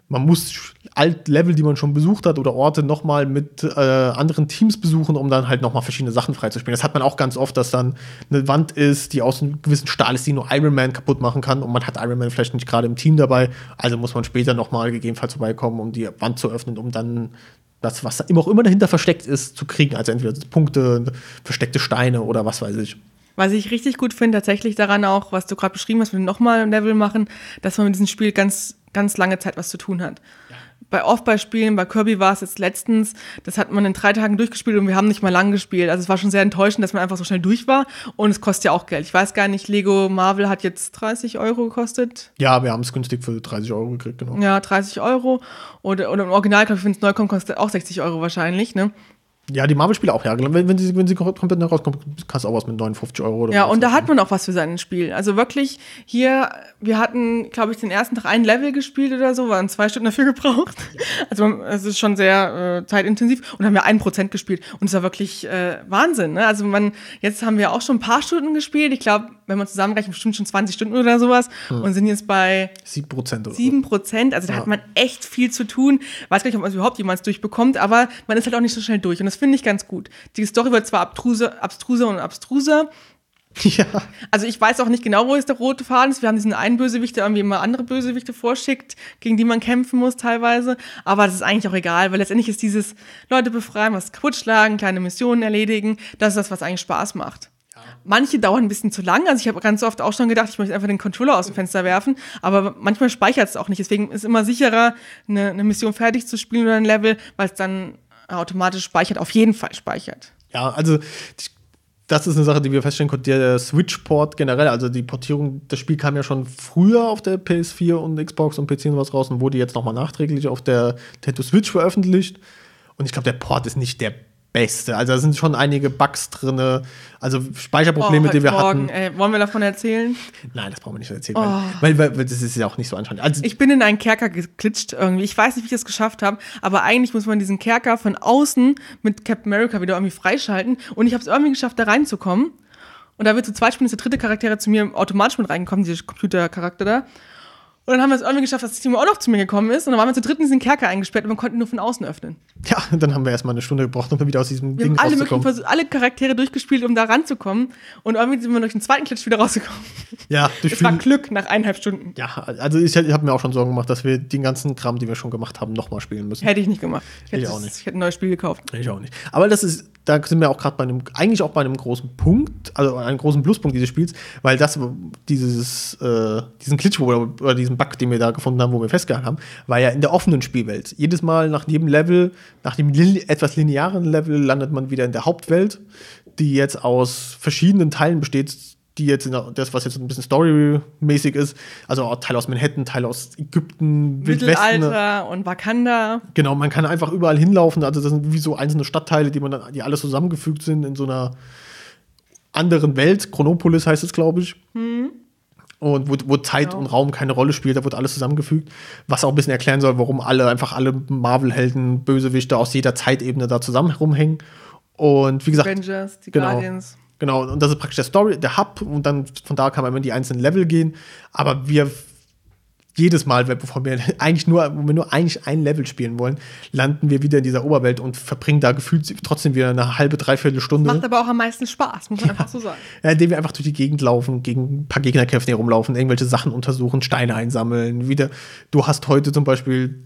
man muss alt Level, die man schon besucht hat oder Orte nochmal mit äh, anderen Teams besuchen, um dann halt nochmal verschiedene Sachen freizuspielen. Das hat man auch ganz oft, dass dann eine Wand ist, die aus einem gewissen Stahl ist, die nur Iron Man kaputt machen kann und man hat Iron Man vielleicht nicht gerade im Team dabei. Also muss man später nochmal gegebenenfalls vorbeikommen, um die Wand zu öffnen, um dann das, was da immer auch immer dahinter versteckt ist, zu kriegen. Also entweder Punkte, versteckte Steine oder was weiß ich. Was ich richtig gut finde, tatsächlich daran auch, was du gerade beschrieben hast, mit dem nochmal ein Level machen, dass man mit diesem Spiel ganz, ganz lange Zeit was zu tun hat. Oft bei Spielen, bei Kirby war es jetzt letztens, das hat man in drei Tagen durchgespielt und wir haben nicht mal lang gespielt. Also es war schon sehr enttäuschend, dass man einfach so schnell durch war und es kostet ja auch Geld. Ich weiß gar nicht, Lego Marvel hat jetzt 30 Euro gekostet. Ja, wir haben es günstig für 30 Euro gekriegt, genau. Ja, 30 Euro. Oder, oder im Original, glaube ich, wenn es neu kommt, kostet auch 60 Euro wahrscheinlich, ne? Ja, die Marvel-Spiele auch, ja. Wenn, wenn, sie, wenn sie komplett rauskommt, kannst du auch was mit 59 Euro oder Ja, und da hat man auch was für sein Spiel. Also wirklich, hier, wir hatten, glaube ich, den ersten Tag ein Level gespielt oder so, waren zwei Stunden dafür gebraucht. Also es ist schon sehr äh, zeitintensiv und haben wir ein Prozent gespielt. Und es war wirklich äh, Wahnsinn. Ne? Also man, jetzt haben wir auch schon ein paar Stunden gespielt. Ich glaube, wenn man zusammenrechnet, bestimmt schon 20 Stunden oder sowas. Und sind jetzt bei 7 Prozent oder so. sieben Prozent. Also da hat man echt viel zu tun. Weiß gar nicht, ob man es überhaupt jemals durchbekommt, aber man ist halt auch nicht so schnell durch. Und das finde ich ganz gut. Die Story wird zwar abtruse, abstruser und abstruser. [LAUGHS] Ja. Also ich weiß auch nicht genau, wo jetzt der rote Faden ist. Wir haben diesen einen Bösewicht, der irgendwie immer andere Bösewichte vorschickt, gegen die man kämpfen muss teilweise. Aber das ist eigentlich auch egal, weil letztendlich ist dieses Leute befreien, was kaputt schlagen, kleine Missionen erledigen, das ist das, was eigentlich Spaß macht. Manche dauern ein bisschen zu lang. Also ich habe ganz oft auch schon gedacht, ich möchte einfach den Controller aus dem Fenster werfen. Aber manchmal speichert es auch nicht. Deswegen ist es immer sicherer, eine, eine Mission fertig zu spielen oder ein Level, weil es dann automatisch speichert, auf jeden Fall speichert. Ja, also ich- das ist eine Sache, die wir feststellen konnten. Der Switch-Port generell, also die Portierung, das Spiel kam ja schon früher auf der PS4 und Xbox und PC und was raus und wurde jetzt nochmal nachträglich auf der Nintendo Switch veröffentlicht. Und ich glaube, der Port ist nicht der Beste. Also da sind schon einige Bugs drin, also Speicherprobleme, oh, die wir morgen, hatten. Ey, wollen wir davon erzählen? Nein, das brauchen wir nicht erzählen, oh. weil, weil, weil, das ist ja auch nicht so anscheinend. Also, ich bin in einen Kerker geklitscht irgendwie. Ich weiß nicht, wie ich das geschafft habe, aber eigentlich muss man diesen Kerker von außen mit Captain America wieder irgendwie freischalten und ich habe es irgendwie geschafft, da reinzukommen. Und da wird zu zweit spielen, ist der dritte Charakter zu mir automatisch mit reingekommen, dieser Computercharakter da. Und dann haben wir es irgendwie geschafft, dass Timo auch noch zu mir gekommen ist. Und dann waren wir zu dritt in diesen Kerker eingesperrt und wir konnten nur von außen öffnen. Ja, dann haben wir erstmal eine Stunde gebraucht, um wieder aus diesem wir Ding haben alle möglichen Versuch, alle Charaktere durchgespielt, um da ranzukommen. Und irgendwie sind wir durch den zweiten Klitsch wieder rausgekommen. Ja, [LAUGHS] durch Es war Glück nach eineinhalb Stunden. Ja, also ich, ich habe mir auch schon Sorgen gemacht, dass wir den ganzen Kram, den wir schon gemacht haben, nochmal spielen müssen. Hätte ich nicht gemacht. Ich hätte, ich auch nicht. Ich hätte ein neues Spiel gekauft. Ich auch nicht. Aber das ist, da sind wir auch gerade bei einem, eigentlich auch bei einem großen Punkt, also einem großen Pluspunkt dieses Spiels, weil das, dieses, äh, diesen Glitch oder, oder diesen Bug, den wir da gefunden haben, wo wir festgehalten haben, war ja in der offenen Spielwelt. Jedes Mal nach jedem Level, nach dem etwas linearen Level, landet man wieder in der Hauptwelt, die jetzt aus verschiedenen Teilen besteht, die jetzt der, das, was jetzt ein bisschen storymäßig ist, also Teil aus Manhattan, Teil aus Ägypten, Mittelalter und Wakanda. Genau, man kann einfach überall hinlaufen. Also das sind wie so einzelne Stadtteile, die man dann, die alles zusammengefügt sind in so einer anderen Welt. Chronopolis heißt es, glaube ich. Mhm. Und wo, wo Zeit genau. und Raum keine Rolle spielt, da wird alles zusammengefügt. Was auch ein bisschen erklären soll, warum alle, einfach alle Marvel-Helden, Bösewichte aus jeder Zeitebene da zusammen herumhängen. Und wie gesagt. Avengers, die genau, Guardians. Genau, und das ist praktisch der Story, der Hub, und dann von da kann man in die einzelnen Level gehen. Aber wir jedes Mal, bevor wir [LAUGHS] eigentlich nur, wo wir nur eigentlich ein Level spielen wollen, landen wir wieder in dieser Oberwelt und verbringen da gefühlt trotzdem wieder eine halbe, dreiviertel Stunde. Macht aber auch am meisten Spaß, muss man ja. einfach so sagen. Ja, indem wir einfach durch die Gegend laufen, gegen ein paar Gegnerkräfte herumlaufen, irgendwelche Sachen untersuchen, Steine einsammeln. Wieder, du hast heute zum Beispiel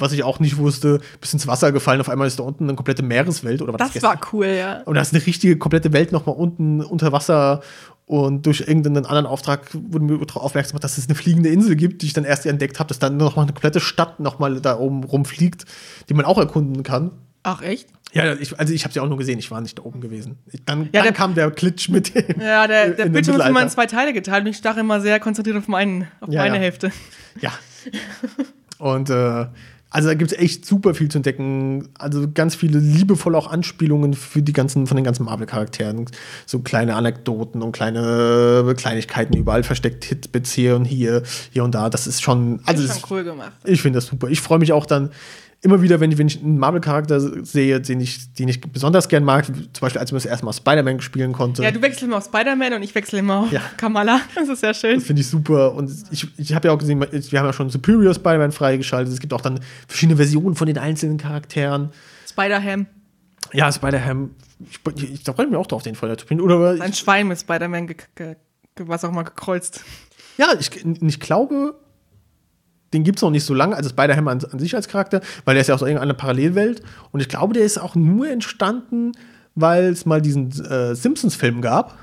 was ich auch nicht wusste, bis ins Wasser gefallen. Auf einmal ist da unten eine komplette Meereswelt oder was? Das war cool, ja. Und da ist eine richtige komplette Welt nochmal unten unter Wasser und durch irgendeinen anderen Auftrag wurde mir darauf aufmerksam gemacht, dass es eine fliegende Insel gibt, die ich dann erst entdeckt habe, dass dann noch mal eine komplette Stadt noch mal da oben rumfliegt, die man auch erkunden kann. Ach, echt? Ja, ich, also ich habe sie auch nur gesehen, ich war nicht da oben gewesen. Dann, ja, dann der, kam der Klitsch mit dem. Ja, der, der Bildschirm ist immer in zwei Teile geteilt und ich starre immer sehr konzentriert auf, meinen, auf ja, meine ja. Hälfte. Ja. Und äh, also da gibt es echt super viel zu entdecken. Also ganz viele liebevolle auch Anspielungen für die ganzen, von den ganzen Marvel-Charakteren. So kleine Anekdoten und kleine Kleinigkeiten überall versteckt, Hitbits hier und hier, hier und da. Das ist schon. Also das ist schon cool gemacht. Ich finde das super. Ich freue mich auch dann immer wieder, wenn ich, wenn ich einen Marvel-Charakter sehe, den ich, den ich besonders gern mag, zum Beispiel als man das erste Mal Spider-Man spielen konnte. Ja, du wechselst immer auf Spider-Man und ich wechsle immer auf ja. Kamala. Das ist sehr schön. Das finde ich super. Und ich, ich habe ja auch gesehen, wir haben ja schon Superior Spider-Man freigeschaltet. Es gibt auch dann verschiedene Versionen von den einzelnen Charakteren. Spider-Ham. Ja, Spider-Ham. Ich, ich, da freue ich mich auch drauf, den voll zu. Oder Ein Schwein mit Spider-Man, was auch mal gekreuzt. Ja, ich, ich glaube, den gibt es noch nicht so lange, also Spider-Man an, an, sich als Charakter, weil der ist ja aus irgendeiner Parallelwelt. Und ich glaube, der ist auch nur entstanden, weil es mal diesen äh, Simpsons-Film gab.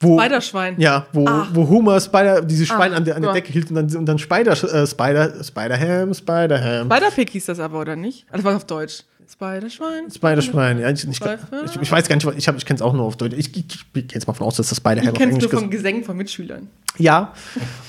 Wo, Spider-Schwein. Ja, wo, ah. wo Homer Spider, dieses Schwein ah, an, der, an der Decke hielt und dann, und dann Spider, äh, Spider, Spider-Ham, Spider-Ham. Spider-Pig hieß das aber, oder nicht? Also, war auf Deutsch. Spider-Schwein? Spider-Schwein, ja. Ich, ich, ich, ich, weiß gar nicht, ich, ich kenne es auch nur auf Deutsch. Ich, gehe jetzt mal von aus, dass das Spider-Ham auf Englisch ist. Nur von Gesängen von Mitschülern. Ja,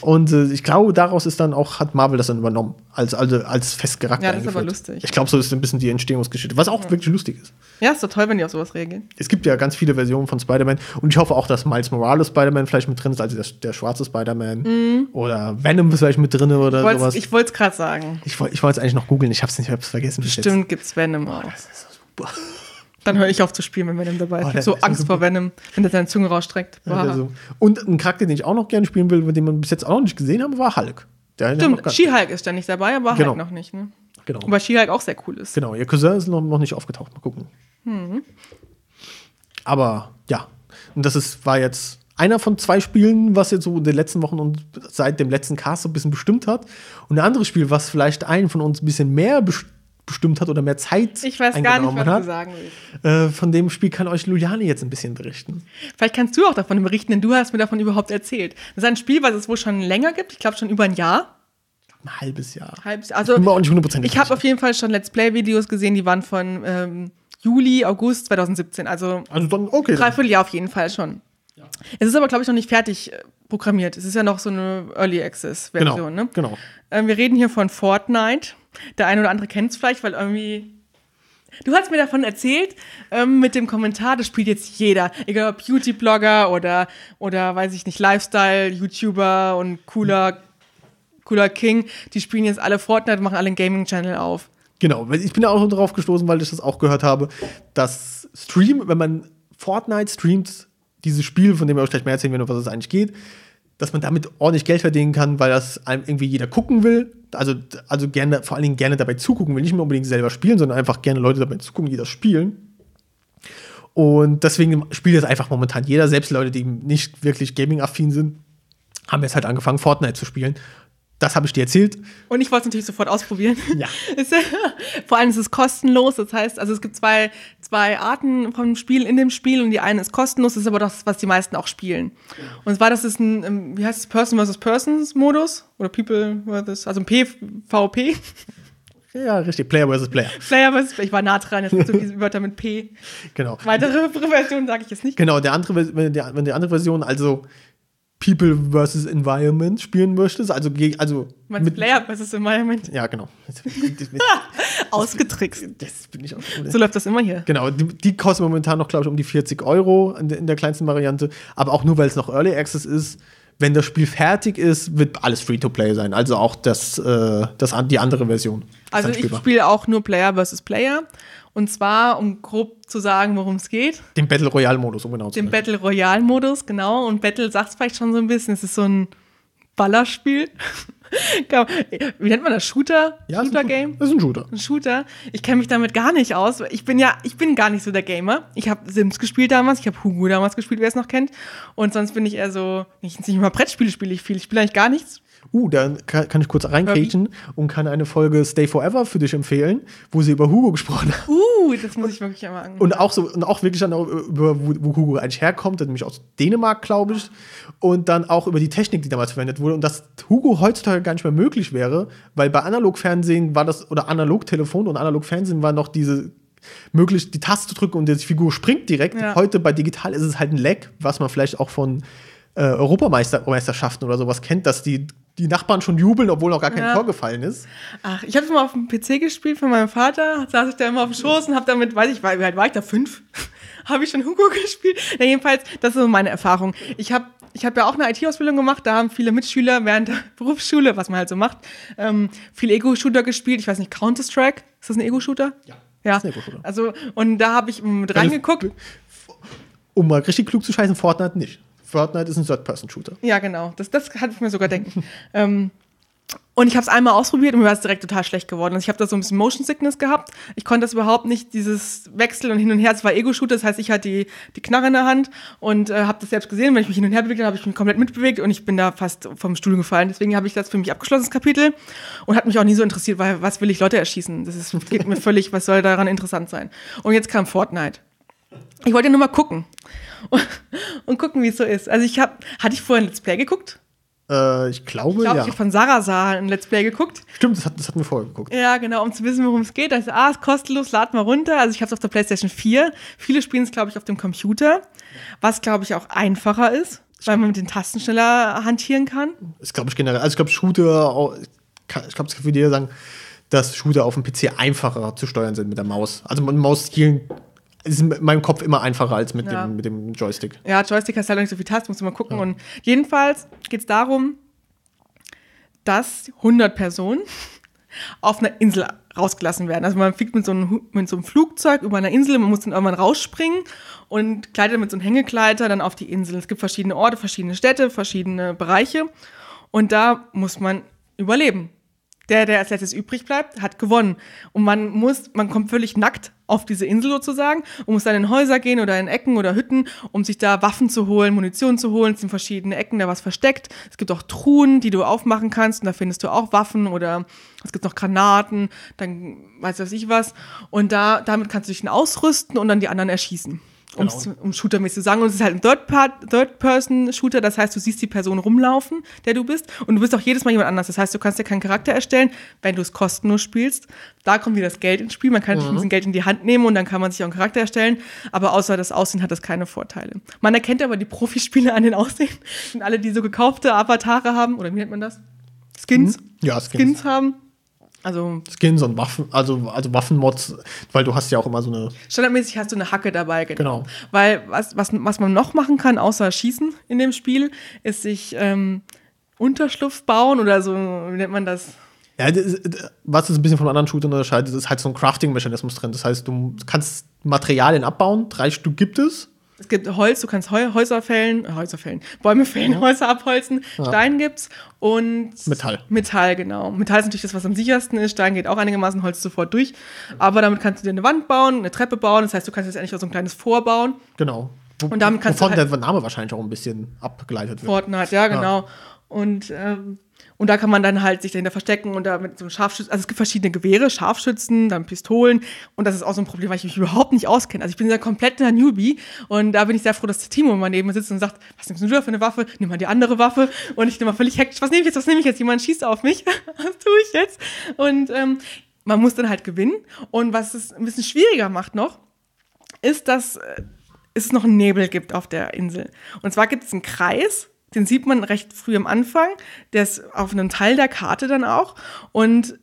und äh, ich glaube, daraus ist dann auch, hat Marvel das dann übernommen, als, also, als Festcharakter. Ja, das ist aber lustig. Ich glaube, so ist ein bisschen die Entstehungsgeschichte, was auch ja. wirklich lustig ist. Ja, ist doch toll, wenn die auf sowas reagieren. Es gibt ja ganz viele Versionen von Spider-Man und ich hoffe auch, dass Miles Morales Spider-Man vielleicht mit drin ist, also der, der schwarze Spider-Man. Mhm. Oder Venom ist vielleicht mit drin oder ich sowas. Ich wollte es gerade sagen. Ich, wollte es eigentlich noch googeln, ich habe es nicht, ich hab's vergessen. Stimmt, gibt es Venom Oh, das ist super. [LAUGHS] Dann höre ich auf zu spielen, wenn Venom dabei ist. Oh, so Angst vor Venom, wenn der seine Zunge rausstreckt. Ja, so. Und ein Charakter, den ich auch noch gerne spielen will, den man bis jetzt auch noch nicht gesehen hat, war Hulk. Der Stimmt, She-Hulk ist da nicht dabei, aber genau. Hulk noch nicht. Ne? Genau. Wobei She-Hulk auch sehr cool ist. Genau, ihr Cousin ist noch, noch nicht aufgetaucht. Mal gucken. Mhm. Aber ja, und das ist, war jetzt einer von zwei Spielen, was jetzt so in den letzten Wochen und seit dem letzten Cast so ein bisschen bestimmt hat. Und ein anderes Spiel, was vielleicht einen von uns ein bisschen mehr bestimmt bestimmt hat oder mehr Zeit Ich weiß gar nicht, was hat. du sagen willst. Äh, von dem Spiel kann euch Luliane jetzt ein bisschen berichten. Vielleicht kannst du auch davon berichten, denn du hast mir davon überhaupt erzählt. Das ist ein Spiel, was es wohl schon länger gibt. Ich glaube schon über ein Jahr. Ein halbes Jahr. Halbes, also, ich, auch nicht ich habe auf jeden Fall schon Let's Play-Videos gesehen, die waren von ähm, Juli, August 2017. Also, also dann, okay. Dreiviertel Jahr auf jeden Fall schon. Ja. Es ist aber, glaube ich, noch nicht fertig äh, programmiert. Es ist ja noch so eine Early Access-Version. Genau, ne? genau. Ähm, wir reden hier von Fortnite. Der eine oder andere kennt es vielleicht, weil irgendwie Du hast mir davon erzählt, ähm, mit dem Kommentar, das spielt jetzt jeder. Egal ob Beauty-Blogger oder, oder, weiß ich nicht, Lifestyle-YouTuber und cooler, cooler King. Die spielen jetzt alle Fortnite, machen alle einen Gaming-Channel auf. Genau, ich bin ja auch darauf gestoßen, weil ich das auch gehört habe, dass Stream, wenn man Fortnite streamt, dieses Spiel, von dem wir euch gleich mehr erzählen werden, was es eigentlich geht, dass man damit ordentlich Geld verdienen kann, weil das einem irgendwie jeder gucken will. Also, also gerne, vor allen Dingen gerne dabei zugucken will, nicht mehr unbedingt selber spielen, sondern einfach gerne Leute dabei zugucken, die das spielen. Und deswegen spielt jetzt einfach momentan jeder, selbst Leute, die nicht wirklich gaming-affin sind, haben jetzt halt angefangen, Fortnite zu spielen. Das habe ich dir erzählt. Und ich wollte es natürlich sofort ausprobieren. Ja. [LAUGHS] Vor allem ist es kostenlos. Das heißt, also es gibt zwei, zwei Arten vom Spiel in dem Spiel und die eine ist kostenlos, das ist aber das, was die meisten auch spielen. Und zwar, das ist ein, ähm, wie heißt es, Person versus Persons Modus oder People versus, also ein PvP. [LAUGHS] Ja, richtig. Player versus Player. Player versus Ich war nah dran, jetzt gibt so diese Wörter mit P. [LAUGHS] Genau. Weitere Versionen sage ich jetzt nicht. Genau, der andere, wenn die, wenn die andere Version, also People versus Environment spielen möchtest, also, also Meinst du Player versus Environment? ja, genau. [LAUGHS] [LAUGHS] Ausgetrickst. Das bin ich auch. So läuft das immer hier. Genau, die, die kosten momentan noch, glaube ich, um die 40 Euro in der, in der kleinsten Variante. Aber auch nur, weil es noch Early Access ist. Wenn das Spiel fertig ist, wird alles Free-to-Play sein. Also auch das, äh, das, die andere Version. Also ich spiele auch nur Player versus Player. Und zwar, um grob zu sagen, worum es geht. Den Battle Royale-Modus, um genau zu Den sein. Battle Royale Modus, genau. Und Battle sagt es vielleicht schon so ein bisschen. Es ist so ein Ballerspiel. [LAUGHS] Wie nennt man das? Shooter? Ja, Shooter-Game? Das ist ein Shooter. Ein Shooter. Ich kenne mich damit gar nicht aus. Ich bin ja, ich bin gar nicht so der Gamer. Ich habe Sims gespielt damals, ich habe Hugo damals gespielt, wer es noch kennt. Und sonst bin ich eher so, nicht, nicht mal Brettspiele spiele ich viel. Ich spiele eigentlich gar nichts. Uh, da kann, kann ich kurz reinkriechen und kann eine Folge Stay Forever für dich empfehlen, wo sie über Hugo gesprochen haben. Uh, das muss ich wirklich einmal angehen. Und auch so, und auch wirklich dann auch über, wo, wo Hugo eigentlich herkommt, nämlich aus Dänemark, glaube ich. Und dann auch über die Technik, die damals verwendet wurde. Und dass Hugo heutzutage gar nicht mehr möglich wäre, weil bei Analogfernsehen war das, oder Analogtelefon und Analogfernsehen war noch diese möglich, die Taste zu drücken und die Figur springt direkt. Ja. Heute bei digital ist es halt ein Lag, was man vielleicht auch von äh, Europameisterschaften oder sowas kennt, dass die, die Nachbarn schon jubeln, obwohl noch gar kein Ja. Tor gefallen ist. Ach, ich habe es mal auf dem PC gespielt von meinem Vater. Saß ich da immer auf dem Schoß und habe damit, weiß ich, wie alt war ich da? Fünf? [LAUGHS] habe ich schon Hugo [LAUGHS] gespielt? Ja, jedenfalls, das ist so meine Erfahrung. Ich habe ich hab ja auch eine IT-Ausbildung gemacht. Da haben viele Mitschüler während der [LAUGHS] Berufsschule, was man halt so macht, ähm, viel Ego-Shooter gespielt. Ich weiß nicht, Counter-Strike? Ist das ein Ego-Shooter? Ja. Ja, ist ein Ego-Shooter. also, und da habe ich mit reingeguckt. Um mal richtig klug zu scheißen, Fortnite nicht. Fortnite ist ein Third-Person-Shooter. Ja, genau. Das, das kann ich mir sogar denken. [LAUGHS] ähm, und ich habe es einmal ausprobiert und mir war es direkt total schlecht geworden. Also ich habe da so ein bisschen Motion Sickness gehabt. Ich konnte das überhaupt nicht, dieses Wechseln und hin und her. Es war Ego-Shooter, das heißt, ich hatte die, die Knarre in der Hand und äh, habe das selbst gesehen. Wenn ich mich hin und her bewegt habe, habe ich mich komplett mitbewegt und ich bin da fast vom Stuhl gefallen. Deswegen habe ich das für mich abgeschlossen, das Kapitel. Und hat mich auch nie so interessiert, weil was will ich Leute erschießen? Das ist, geht mir [LAUGHS] völlig, was soll daran interessant sein? Und jetzt kam Fortnite. Ich wollte nur mal gucken. Und, [LAUGHS] und gucken, wie es so ist. Also ich habe, hatte ich vorher ein Let's Play geguckt? Äh, ich glaube, Ich glaube, ja. ich habe von Sarah Saar ein Let's Play geguckt. Stimmt, das, hat, das hatten wir vorher geguckt. Ja, genau, um zu wissen, worum es geht. Also, ah, ist kostenlos, lad mal runter. Also, ich habe es auf der PlayStation 4. Viele spielen es, glaube ich, auf dem Computer, was, glaube ich, auch einfacher ist, weil man mit den Tasten schneller hantieren kann. Das glaube ich generell. Also ich glaube, Shooter, ich glaube, es kann dir sagen, dass Shooter auf dem PC einfacher zu steuern sind mit der Maus. Also mit dem Mauszielen ist in meinem Kopf immer einfacher als mit, Ja. dem, mit dem Joystick. Ja, Joystick hast leider nicht so viel Tasten, musst du mal gucken. Und jedenfalls geht es darum, dass 100 Personen [LAUGHS] auf einer Insel rausgelassen werden. Also man fliegt mit so, einem, mit so einem Flugzeug über einer Insel, man muss dann irgendwann rausspringen und gleitet mit so einem Hängegleiter dann auf die Insel. Es gibt verschiedene Orte, verschiedene Städte, verschiedene Bereiche und da muss man überleben. Der, der als letztes übrig bleibt, hat gewonnen. Und man muss, man kommt völlig nackt auf diese Insel sozusagen und muss dann in Häuser gehen oder in Ecken oder Hütten, um sich da Waffen zu holen, Munition zu holen. Es sind verschiedene Ecken, da was versteckt. Es gibt auch Truhen, die du aufmachen kannst und da findest du auch Waffen oder es gibt noch Granaten, dann weiß was ich was. Und da, damit kannst du dich dann ausrüsten und dann die anderen erschießen. Genau. Um's- Um Shooter-mäßig zu sagen. Und es ist halt ein Third-Person-Shooter, das heißt, du siehst die Person rumlaufen, der du bist. Und du bist auch jedes Mal jemand anders. Das heißt, du kannst dir keinen Charakter erstellen, wenn du es kostenlos spielst. Da kommt wieder das Geld ins Spiel. Man kann natürlich ein bisschen Geld in die Hand nehmen und dann kann man sich auch einen Charakter erstellen. Aber außer das Aussehen hat das keine Vorteile. Man erkennt aber die Profispieler an den Aussehen. Und alle, die so gekaufte Avatare haben, oder wie nennt man das? Skins? Ja, Skins. Skins haben. Also Skins und Waffen, also, also Waffenmods, weil du hast ja auch immer so eine. standardmäßig hast du eine Hacke dabei, genau. Genau. Weil was, was, was man noch machen kann, außer Schießen in dem Spiel, ist sich ähm, Unterschlupf bauen oder so, wie nennt man das? Ja, das was es ein bisschen von anderen Shootern unterscheidet, ist halt so ein Crafting-Mechanismus drin. Das heißt, du kannst Materialien abbauen, drei Stück gibt es. Es gibt Holz, du kannst Heu Häuser fällen, äh, Häuser fällen, Bäume fällen, Häuser abholzen, Stein gibt's und Metall. Metall, genau. Metall ist natürlich das, was am sichersten ist. Stein geht auch einigermaßen Holz sofort durch. Aber damit kannst du dir eine Wand bauen, eine Treppe bauen. Das heißt, du kannst jetzt endlich auch so ein kleines Vorbauen. Genau. Wo, Und damit kannst du wovon halt- der Name wahrscheinlich auch ein bisschen abgeleitet wird. Fortnite, ja, genau. Und, ähm, und da kann man dann halt sich dahinter verstecken und da mit so einem Scharfschützen, also es gibt verschiedene Gewehre, Scharfschützen, dann Pistolen und das ist auch so ein Problem, weil ich mich überhaupt nicht auskenne. Also ich bin ja komplett ein Newbie und da bin ich sehr froh, dass Timo mal neben mir sitzt und sagt, was nimmst du da für eine Waffe? Nimm mal die andere Waffe und ich bin immer völlig hektisch, was nehme ich jetzt, was nehme ich jetzt? Jemand schießt auf mich, [LAUGHS] was tue ich jetzt? Und ähm, man muss dann halt gewinnen und was es ein bisschen schwieriger macht noch, ist, dass äh, es noch einen Nebel gibt auf der Insel. Und zwar gibt es einen Kreis, den sieht man recht früh am Anfang, der ist auf einem Teil der Karte dann auch und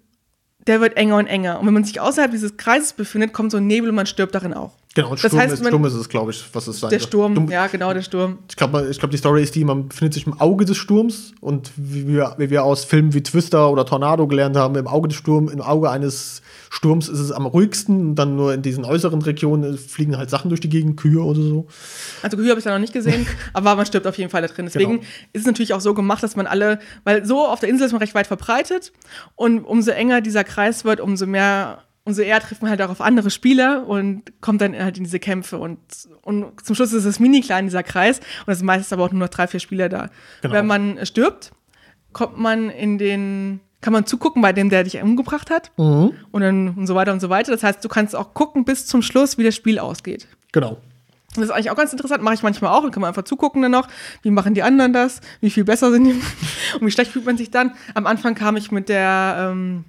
der wird enger und enger. Und wenn man sich außerhalb dieses Kreises befindet, kommt so ein Nebel und man stirbt darin auch. Genau, und Das Sturm, heißt, ist, man- Sturm ist es, glaube ich, was es sein Der. Sturm, Du, ja genau, der Sturm. Ich glaube, ich glaub, die Story ist die, man befindet sich im Auge des Sturms und wie wir, wie wir aus Filmen wie Twister oder Tornado gelernt haben, im Auge des Sturms, im Auge eines Sturms ist es am ruhigsten und dann nur in diesen äußeren Regionen fliegen halt Sachen durch die Gegend, Kühe oder so. Also Kühe habe ich da noch nicht gesehen, [LAUGHS] aber man stirbt auf jeden Fall da drin. Deswegen Genau. ist es natürlich auch so gemacht, dass man alle, weil so auf der Insel ist man recht weit verbreitet und umso enger dieser Kreis wird, umso mehr, umso eher trifft man halt auch auf andere Spieler und kommt dann halt in diese Kämpfe und, und zum Schluss ist es mini klein, dieser Kreis und es sind meistens aber auch nur noch drei, vier Spieler da. Genau. Wenn man stirbt, kommt man in den, kann man zugucken bei dem, der dich umgebracht hat und dann und so weiter und so weiter. Das heißt, du kannst auch gucken bis zum Schluss, wie das Spiel ausgeht. Genau. Das ist eigentlich auch ganz interessant, mache ich manchmal auch. Dann kann man einfach zugucken dann noch, wie machen die anderen das, wie viel besser sind die [LAUGHS] und wie schlecht fühlt man sich dann. Am Anfang kam ich mit der, ähm,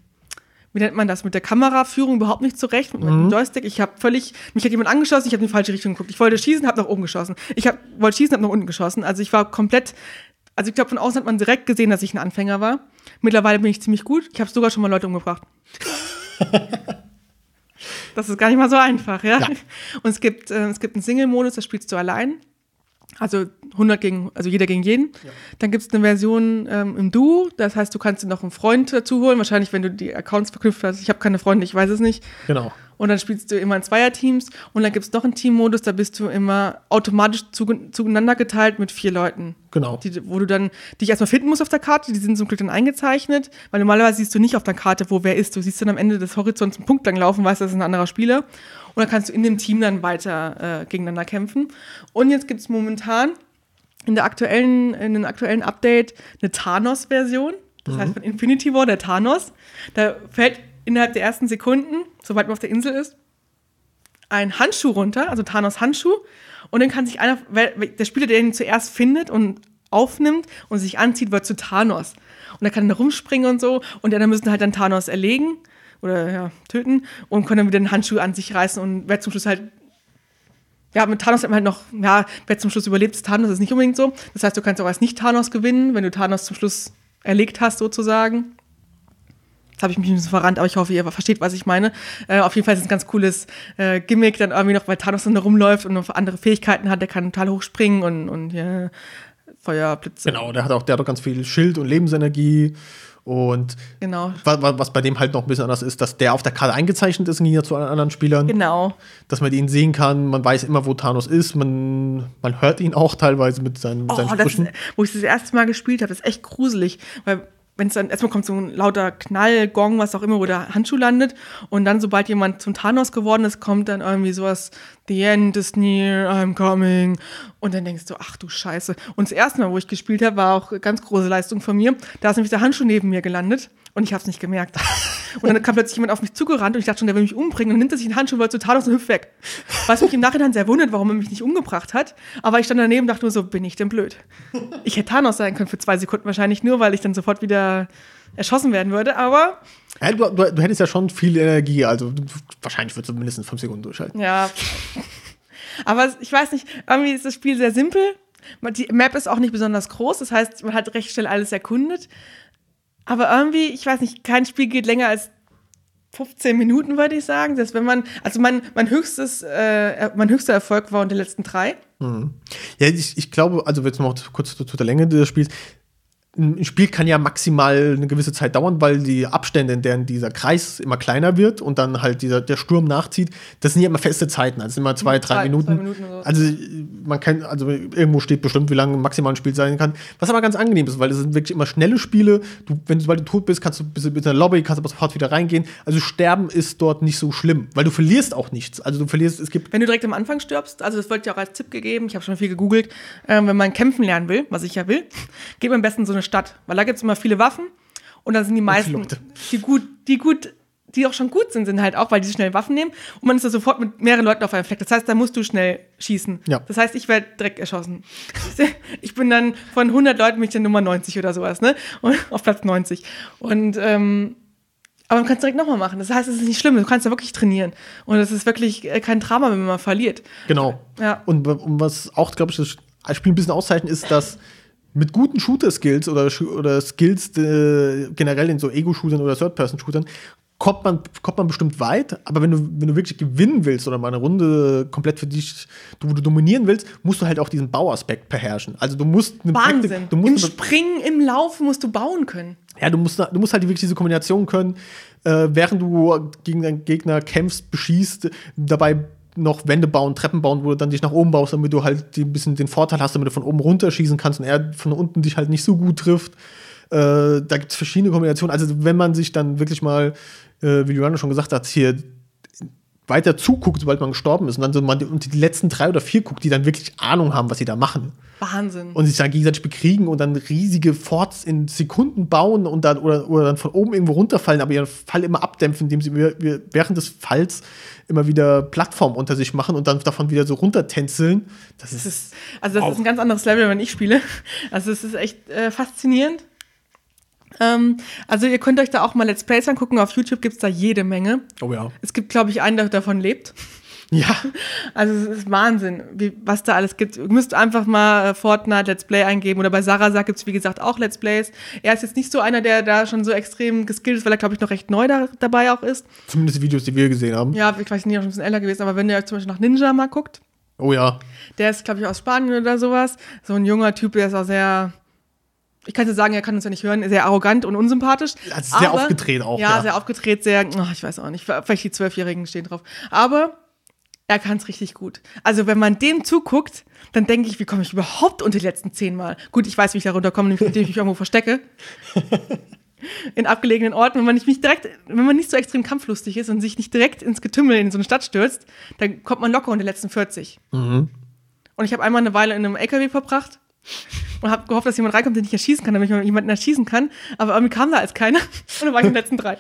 wie nennt man das, mit der Kameraführung überhaupt nicht zurecht, mit dem Joystick. Ich habe völlig, mich hat jemand angeschossen, ich habe in die falsche Richtung geguckt. Ich wollte schießen, habe nach oben geschossen. Ich hab, wollte schießen, habe nach unten geschossen. Also ich war komplett, also ich glaube, von außen hat man direkt gesehen, dass ich ein Anfänger war. Mittlerweile bin ich ziemlich gut. Ich habe sogar schon mal Leute umgebracht. [LAUGHS] Das ist gar nicht mal so einfach, ja. Ja. Und es gibt, äh, es gibt einen Single-Modus, da spielst du allein. Also 100 gegen, also jeder gegen jeden. Dann gibt es eine Version ähm, im Duo, das heißt, du kannst dir noch einen Freund dazu holen, wahrscheinlich, wenn du die Accounts verknüpft hast. Ich habe keine Freunde, ich weiß es nicht. Genau. Und dann spielst du immer in Zweierteams und dann gibt es noch einen Teammodus, da bist du immer automatisch zueinander geteilt mit vier Leuten. Genau. Die, wo du dann dich erstmal finden musst auf der Karte, die sind zum Glück dann eingezeichnet, weil normalerweise siehst du nicht auf der Karte, wo wer ist. Du siehst dann am Ende des Horizonts einen Punkt lang laufen, weißt, das ist ein anderer Spieler. Und dann kannst du in dem Team dann weiter äh, gegeneinander kämpfen. Und jetzt gibt es momentan in der aktuellen, in dem aktuellen Update eine Thanos-Version. Das heißt von Infinity War, der Thanos. Da fällt innerhalb der ersten Sekunden, sobald man auf der Insel ist, ein Handschuh runter, also Thanos Handschuh. Und dann kann sich einer, der Spieler, der ihn zuerst findet und aufnimmt und sich anzieht, wird zu Thanos. Und er kann dann rumspringen und so. Und anderen müssen halt dann Thanos erlegen oder ja, töten und können dann wieder den Handschuh an sich reißen. Und wer zum Schluss halt ja, mit Thanos hat man halt noch, ja, wer zum Schluss überlebt, ist Thanos, das ist nicht unbedingt so. Das heißt, du kannst auch als Nicht-Thanos gewinnen, wenn du Thanos zum Schluss erlegt hast, sozusagen. Jetzt habe ich mich ein bisschen verrannt, aber ich hoffe, ihr versteht, was ich meine. Äh, auf jeden Fall ist es ein ganz cooles äh, Gimmick, dann irgendwie noch, weil Thanos dann da rumläuft und noch andere Fähigkeiten hat, der kann total hochspringen und, und ja, Feuer, Blitze. Genau, der hat auch, der hat auch ganz viel Schild und Lebensenergie. Und Genau. wa- wa- was bei dem halt noch ein bisschen anders ist, dass der auf der Karte eingezeichnet ist im Gegensatz zu allen anderen Spielern. Genau. Dass man ihn sehen kann, man weiß immer, wo Thanos ist, man, man hört ihn auch teilweise mit seinen, mit Oh, seinen das Sprüchen. wo ich das erste Mal gespielt habe, das ist echt gruselig, weil wenn es dann erstmal kommt so ein lauter Knall, Gong, was auch immer, wo der Handschuh landet und dann sobald jemand zum Thanos geworden ist, kommt dann irgendwie sowas The end is near, I'm coming und dann denkst du, ach du Scheiße. Und das erste Mal, wo ich gespielt habe, war auch eine ganz große Leistung von mir. Da ist nämlich der Handschuh neben mir gelandet und ich habe es nicht gemerkt. [LAUGHS] Und dann kam plötzlich jemand auf mich zugerannt und ich dachte schon, der will mich umbringen und nimmt er sich den Handschuh, wird zu Thanos und hüpft weg. Was mich im Nachhinein sehr wundert, warum er mich nicht umgebracht hat. Aber ich stand daneben und dachte nur so, bin ich denn blöd? Ich hätte Thanos sein können für zwei Sekunden wahrscheinlich nur, weil ich dann sofort wieder erschossen werden würde. Aber Ja, du, du, du hättest ja schon viel Energie, also du, wahrscheinlich würdest du mindestens fünf Sekunden durchhalten. ja. Aber ich weiß nicht, irgendwie ist das Spiel sehr simpel. Die Map ist auch nicht besonders groß, das heißt, man hat recht schnell alles erkundet. Aber irgendwie, ich weiß nicht, kein Spiel geht länger als 15 Minuten, würde ich sagen. Das wenn man, also mein, mein höchstes, äh, mein höchster Erfolg war unter den letzten drei. Mhm. Ja, ich, ich glaube, also jetzt noch kurz zu, zu der Länge des Spiels ein Spiel kann ja maximal eine gewisse Zeit dauern, weil die Abstände, in denen dieser Kreis immer kleiner wird und dann halt dieser, der Sturm nachzieht, das sind ja immer feste Zeiten, also immer zwei, drei, drei Minuten. Zwei Minuten so. Also man kann, also irgendwo steht bestimmt, wie lange maximal ein Spiel sein kann. Was aber ganz angenehm ist, weil es sind wirklich immer schnelle Spiele. Du, wenn du, sobald du tot bist, kannst du bis in der Lobby, kannst aber sofort wieder reingehen. Also Sterben ist dort nicht so schlimm, weil du verlierst auch nichts. Also du verlierst, es gibt. Wenn du direkt am Anfang stirbst, also das wollte ich auch als Tipp gegeben, ich habe schon viel gegoogelt, äh, wenn man kämpfen lernen will, was ich ja will, [LAUGHS] geht man am besten so eine Stadt, weil da gibt es immer viele Waffen und dann sind die meisten, die gut, die gut, die auch schon gut sind, sind halt auch, weil die schnell Waffen nehmen und man ist da sofort mit mehreren Leuten auf einem Fleck. Das heißt, da musst du schnell schießen. Ja. Das heißt, ich werde direkt erschossen. [LAUGHS] ich bin dann von 100 Leuten mich der Nummer 90 oder sowas, ne? Und auf Platz 90. Und ähm, aber man kann es direkt nochmal machen. Das heißt, es ist nicht schlimm. Du kannst ja wirklich trainieren. Und es ist wirklich äh, kein Drama, wenn man mal verliert. Genau. Ja. Und, und was auch, glaube ich, das Spiel ein bisschen auszeichnet, ist, dass mit guten Shooter-Skills oder, oder Skills äh, generell in so Ego-Shootern oder Third-Person-Shootern kommt man, kommt man bestimmt weit, aber wenn du, wenn du wirklich gewinnen willst oder mal eine Runde komplett für dich, du, du dominieren willst, musst du halt auch diesen Bauaspekt beherrschen. Also du musst Wahnsinn. Taktik, du musst Im Springen, im Laufen musst du bauen können. Ja, du musst, du musst halt wirklich diese Kombination können, äh, während du gegen deinen Gegner kämpfst, beschießt, dabei noch Wände bauen, Treppen bauen, wo du dann dich nach oben baust, damit du halt ein bisschen den Vorteil hast, damit du von oben runterschießen kannst und er von unten dich halt nicht so gut trifft. Äh, da gibt es verschiedene Kombinationen. Also wenn man sich dann wirklich mal, äh, wie Johanna schon gesagt hat, hier weiter zuguckt, sobald man gestorben ist und dann so man und die letzten drei oder vier guckt, die dann wirklich Ahnung haben, was sie da machen. Wahnsinn. Und sich dann gegenseitig bekriegen und dann riesige Forts in Sekunden bauen und dann oder, oder dann von oben irgendwo runterfallen, aber ihren Fall immer abdämpfen, indem sie während des Falls immer wieder Plattform unter sich machen und dann davon wieder so runtertänzeln. Das, das ist, also das ist ein ganz anderes Level, wenn ich spiele. Also es ist echt äh, faszinierend. Ähm, also ihr könnt euch da auch mal Let's Plays angucken. Auf YouTube gibt es da jede Menge. Oh ja. Es gibt, glaube ich, einen, der davon lebt. Ja. [LAUGHS] Also es ist Wahnsinn, wie, was da alles gibt. Ihr müsst einfach mal äh, Fortnite Let's Play eingeben oder bei Sarah gibt es, wie gesagt, auch Let's Plays. Er ist jetzt nicht so einer, der da schon so extrem geskillt ist, weil er, glaube ich, noch recht neu da, dabei auch ist. Zumindest die Videos, die wir gesehen haben. Ja, ich weiß nicht, auch schon ein bisschen älter gewesen, aber wenn ihr euch zum Beispiel nach Ninja mal guckt. Oh ja. Der ist, glaube ich, aus Spanien oder sowas. So ein junger Typ, der ist auch sehr ich kann dir sagen, er kann uns ja nicht hören, sehr arrogant und unsympathisch. Also sehr aber, aufgedreht auch. Ja, ja, sehr aufgedreht, sehr, oh, ich weiß auch nicht, vielleicht die Zwölfjährigen stehen drauf. Aber er kann es richtig gut. Also wenn man dem zuguckt, dann denke ich, wie komme ich überhaupt unter die letzten zehn Mal? Gut, ich weiß, wie ich da runterkomme, indem ich mich irgendwo verstecke. in abgelegenen Orten, wenn man nicht direkt, wenn man nicht so extrem kampflustig ist und sich nicht direkt ins Getümmel in so eine Stadt stürzt, dann kommt man locker unter die letzten 40. Mhm. Und ich habe einmal eine Weile in einem LKW verbracht und habe gehofft, dass jemand reinkommt, den ich erschießen kann, damit ich jemanden erschießen kann. Aber irgendwie kam da als keiner. [LAUGHS] Und dann war ich in den letzten drei.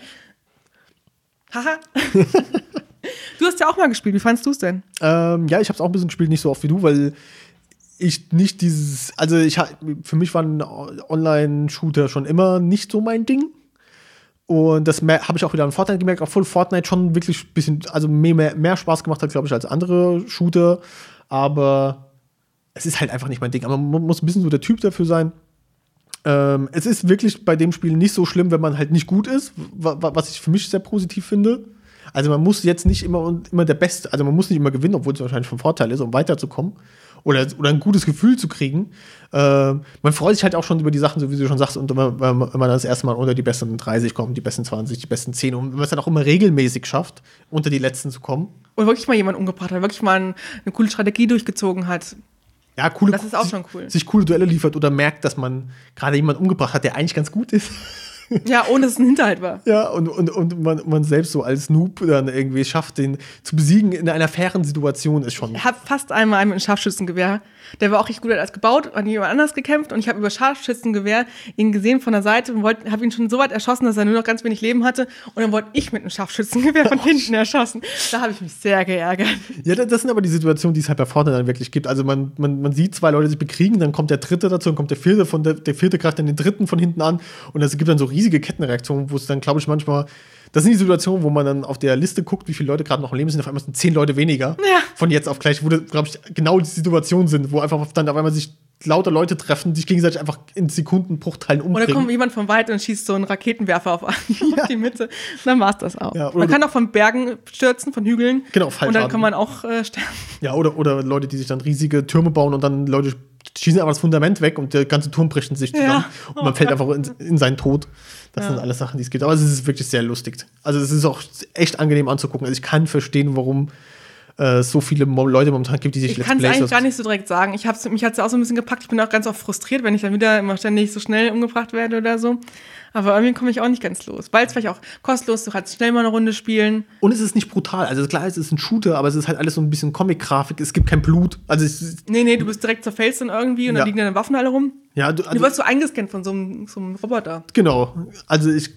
Haha. du hast ja auch mal gespielt. Wie fandest du es denn? Ähm, ja, ich habe es auch ein bisschen gespielt, nicht so oft wie du, weil ich nicht dieses, also ich für mich war ein Online-Shooter schon immer nicht so mein Ding. Und das habe ich auch wieder an Fortnite gemerkt, obwohl Fortnite schon wirklich ein bisschen, also mehr, mehr Spaß gemacht hat, glaube ich, als andere Shooter. Aber es ist halt einfach nicht mein Ding. Aber man muss ein bisschen so der Typ dafür sein. Ähm, es ist wirklich bei dem Spiel nicht so schlimm, wenn man halt nicht gut ist, was ich für mich sehr positiv finde. Also man muss jetzt nicht immer, immer der Beste, also man muss nicht immer gewinnen, obwohl es wahrscheinlich von Vorteil ist, um weiterzukommen. Oder, oder ein gutes Gefühl zu kriegen. Äh, man freut sich halt auch schon über die Sachen, so wie du schon sagst, und wenn man, wenn man das erste Mal unter die besten 30 kommt, die besten 20, die besten 10 und wenn man es dann auch immer regelmäßig schafft, unter die letzten zu kommen. Und wirklich mal jemanden umgebracht hat, wirklich mal ein, eine coole Strategie durchgezogen hat ja, coole, das ist auch schon cool. Sich coole Duelle liefert oder merkt, dass man gerade jemanden umgebracht hat, der eigentlich ganz gut ist. [LAUGHS] Ja, ohne dass es ein Hinterhalt war. Ja, und, und, und man, man selbst so als Noob dann irgendwie schafft, den zu besiegen in einer fairen Situation ist schon. Ich habe fast einmal einen mit einem Scharfschützengewehr der war auch richtig gut, als gebaut, hat jemand anders gekämpft und ich habe über Scharfschützengewehr ihn gesehen von der Seite und habe ihn schon so weit erschossen, dass er nur noch ganz wenig Leben hatte und dann wollte ich mit einem Scharfschützengewehr von [LAUGHS] hinten erschossen. Da habe ich mich sehr geärgert. Ja, das sind aber die Situationen, die es halt bei Fortnite dann wirklich gibt. Also man, man, man sieht zwei Leute sich bekriegen, dann kommt der dritte dazu, dann kommt der vierte von der, der vierte greift dann den dritten von hinten an und es gibt dann so riesige Kettenreaktionen, wo es dann, glaube ich, manchmal das sind die Situationen, wo man dann auf der Liste guckt, wie viele Leute gerade noch im Leben sind. Auf einmal sind zehn Leute weniger. Ja. Von jetzt auf gleich, wo, glaube ich, genau die Situationen sind, wo einfach dann auf einmal sich lauter Leute treffen, sich gegenseitig einfach in Sekundenbruchteilen Oder umbringen. kommt jemand vom Wald und schießt so einen Raketenwerfer auf, [LAUGHS] auf die Mitte. Dann war's das auch. Ja, oder man kann auch von Bergen stürzen, von Hügeln. Genau, Und dann an. kann man auch äh, sterben. Ja, oder, oder Leute, die sich dann riesige Türme bauen und dann Leute schießen einfach das Fundament weg und der ganze Turm bricht in sich Ja. zusammen und man fällt einfach in, in seinen Tod. Das Ja. sind alles Sachen, die es gibt. Aber es ist wirklich sehr lustig. Also es ist auch echt angenehm anzugucken. Also ich kann verstehen, warum äh, es so viele Leute momentan gibt, die sich Ich kann es eigentlich gar nicht so direkt sagen. Ich hab's, mich hat es auch so ein bisschen gepackt. Ich bin auch ganz oft frustriert, wenn ich dann wieder immer ständig so schnell umgebracht werde oder so. Aber irgendwie komme ich auch nicht ganz los. Weil es vielleicht auch kostenlos, du kannst schnell mal eine Runde spielen. Und es ist nicht brutal. Also klar, es ist ein Shooter, aber es ist halt alles so ein bisschen Comic-Grafik. Es gibt kein Blut. Also es ist, Nee, nee, du bist direkt zerfällst dann irgendwie und dann Ja. liegen deine Waffen alle rum. ja, du, Du also, wirst so eingescannt von so einem, so einem Roboter. genau. Also ich,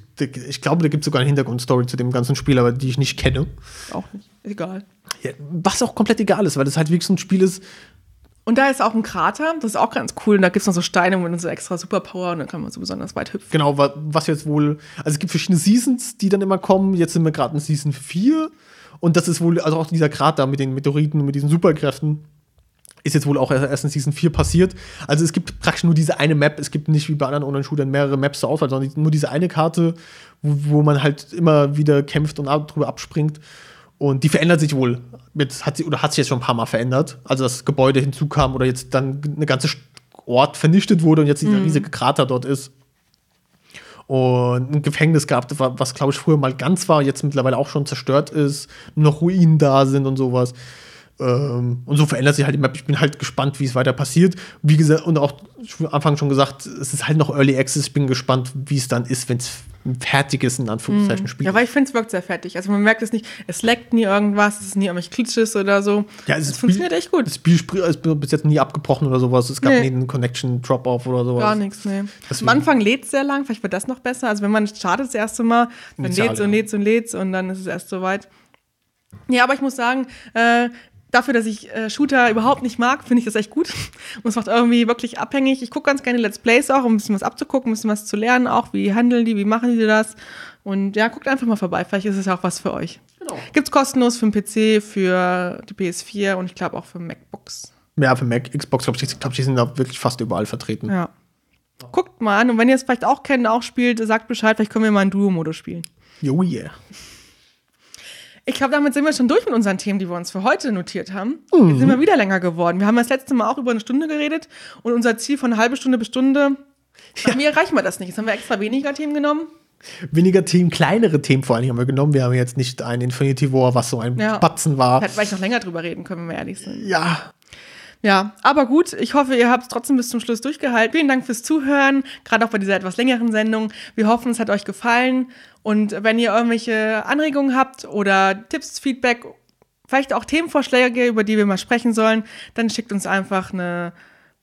ich glaube, da gibt es sogar eine Hintergrundstory zu dem ganzen Spiel, aber die ich nicht kenne. Auch nicht. Egal. Ja, was auch komplett egal ist, weil das halt wirklich so ein Spiel ist, Und da ist auch ein Krater, das ist auch ganz cool. Und da gibt es noch so Steine und so extra Superpower und dann kann man so besonders weit hüpfen. Genau, wa- was jetzt wohl. Also es gibt verschiedene Seasons, die dann immer kommen. Jetzt sind wir gerade in Season 4. Und das ist wohl, also auch dieser Krater mit den Meteoriten, mit diesen Superkräften, ist jetzt wohl auch erst in Season 4 passiert. Also es gibt praktisch nur diese eine Map. Es gibt nicht wie bei anderen Online-Shootern mehrere Maps zur Auswahl, sondern nur diese eine Karte, wo, wo man halt immer wieder kämpft und drüber abspringt. Und die verändert sich wohl. Jetzt hat sie, oder hat sich jetzt schon ein paar Mal verändert. Also das Gebäude hinzukam oder jetzt dann eine ganze Ort vernichtet wurde und jetzt dieser riesige Krater dort ist und ein Gefängnis gehabt, wa- was glaube ich früher mal ganz war, jetzt mittlerweile auch schon zerstört ist, noch Ruinen da sind und sowas. Ähm, und so verändert sich halt die Map. Ich bin halt gespannt, wie es weiter passiert. Wie gesagt, und auch am Anfang schon gesagt, es ist halt noch Early Access. Ich bin gespannt, wie es dann ist, wenn es ein fertiges, in Anführungszeichen, Spiel Ja, weil ich finde, es wirkt sehr fertig. Also man merkt es nicht, es leckt nie irgendwas, es ist nie irgendwelch Glitches oder so. Ja, es es funktioniert echt gut. Das Spiel ist bis jetzt nie abgebrochen oder sowas. Es gab Nee. nie einen Connection Drop-Off oder sowas. Gar nichts, nee. Deswegen- Am Anfang lädt es sehr lang, vielleicht wird das noch besser. Also wenn man startet das erste Mal, dann lädt es und lädt es und lädt es und dann ist es erst soweit. Ja, aber ich muss sagen, äh, dafür, dass ich äh, Shooter überhaupt nicht mag, finde ich das echt gut. [LAUGHS] Und es macht irgendwie wirklich abhängig. Ich gucke ganz gerne Let's Plays auch, um ein bisschen was abzugucken, ein bisschen was zu lernen, auch wie handeln die, wie machen die das. Und ja, guckt einfach mal vorbei, vielleicht ist es ja auch was für euch. Genau. Gibt's kostenlos für den PC, für die PS4 und ich glaube auch für MacBooks. Ja, für Mac, Xbox, glaube ich, glaub, die sind da wirklich fast überall vertreten. Ja. Guckt mal an und wenn ihr es vielleicht auch kennt, auch spielt, sagt Bescheid, vielleicht können wir mal einen Duo-Modus spielen. Oh yeah. Ich glaube, damit sind wir schon durch mit unseren Themen, die wir uns für heute notiert haben. Jetzt sind wir wieder länger geworden. Wir haben das letzte Mal auch über eine Stunde geredet und unser Ziel von halbe Stunde bis Stunde, ja. mir erreichen wir das nicht. Jetzt haben wir extra weniger Themen genommen. Weniger Themen, kleinere Themen vor allen Dingen haben wir genommen. Wir haben jetzt nicht ein Infinity War, was so ein Ja. Batzen war. Hätten wir noch länger drüber reden können, wenn wir ehrlich sind. Ja, Ja, aber gut, ich hoffe, ihr habt es trotzdem bis zum Schluss durchgehalten. Vielen Dank fürs Zuhören, gerade auch bei dieser etwas längeren Sendung. Wir hoffen, es hat euch gefallen. Und wenn ihr irgendwelche Anregungen habt oder Tipps, Feedback, vielleicht auch Themenvorschläge, über die wir mal sprechen sollen, dann schickt uns einfach eine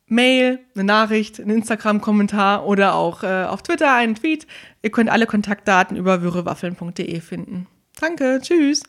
Mail, eine Nachricht, einen Instagram-Kommentar oder auch äh, auf Twitter einen Tweet. Ihr könnt alle Kontaktdaten über würrewaffeln.de finden. Danke, tschüss.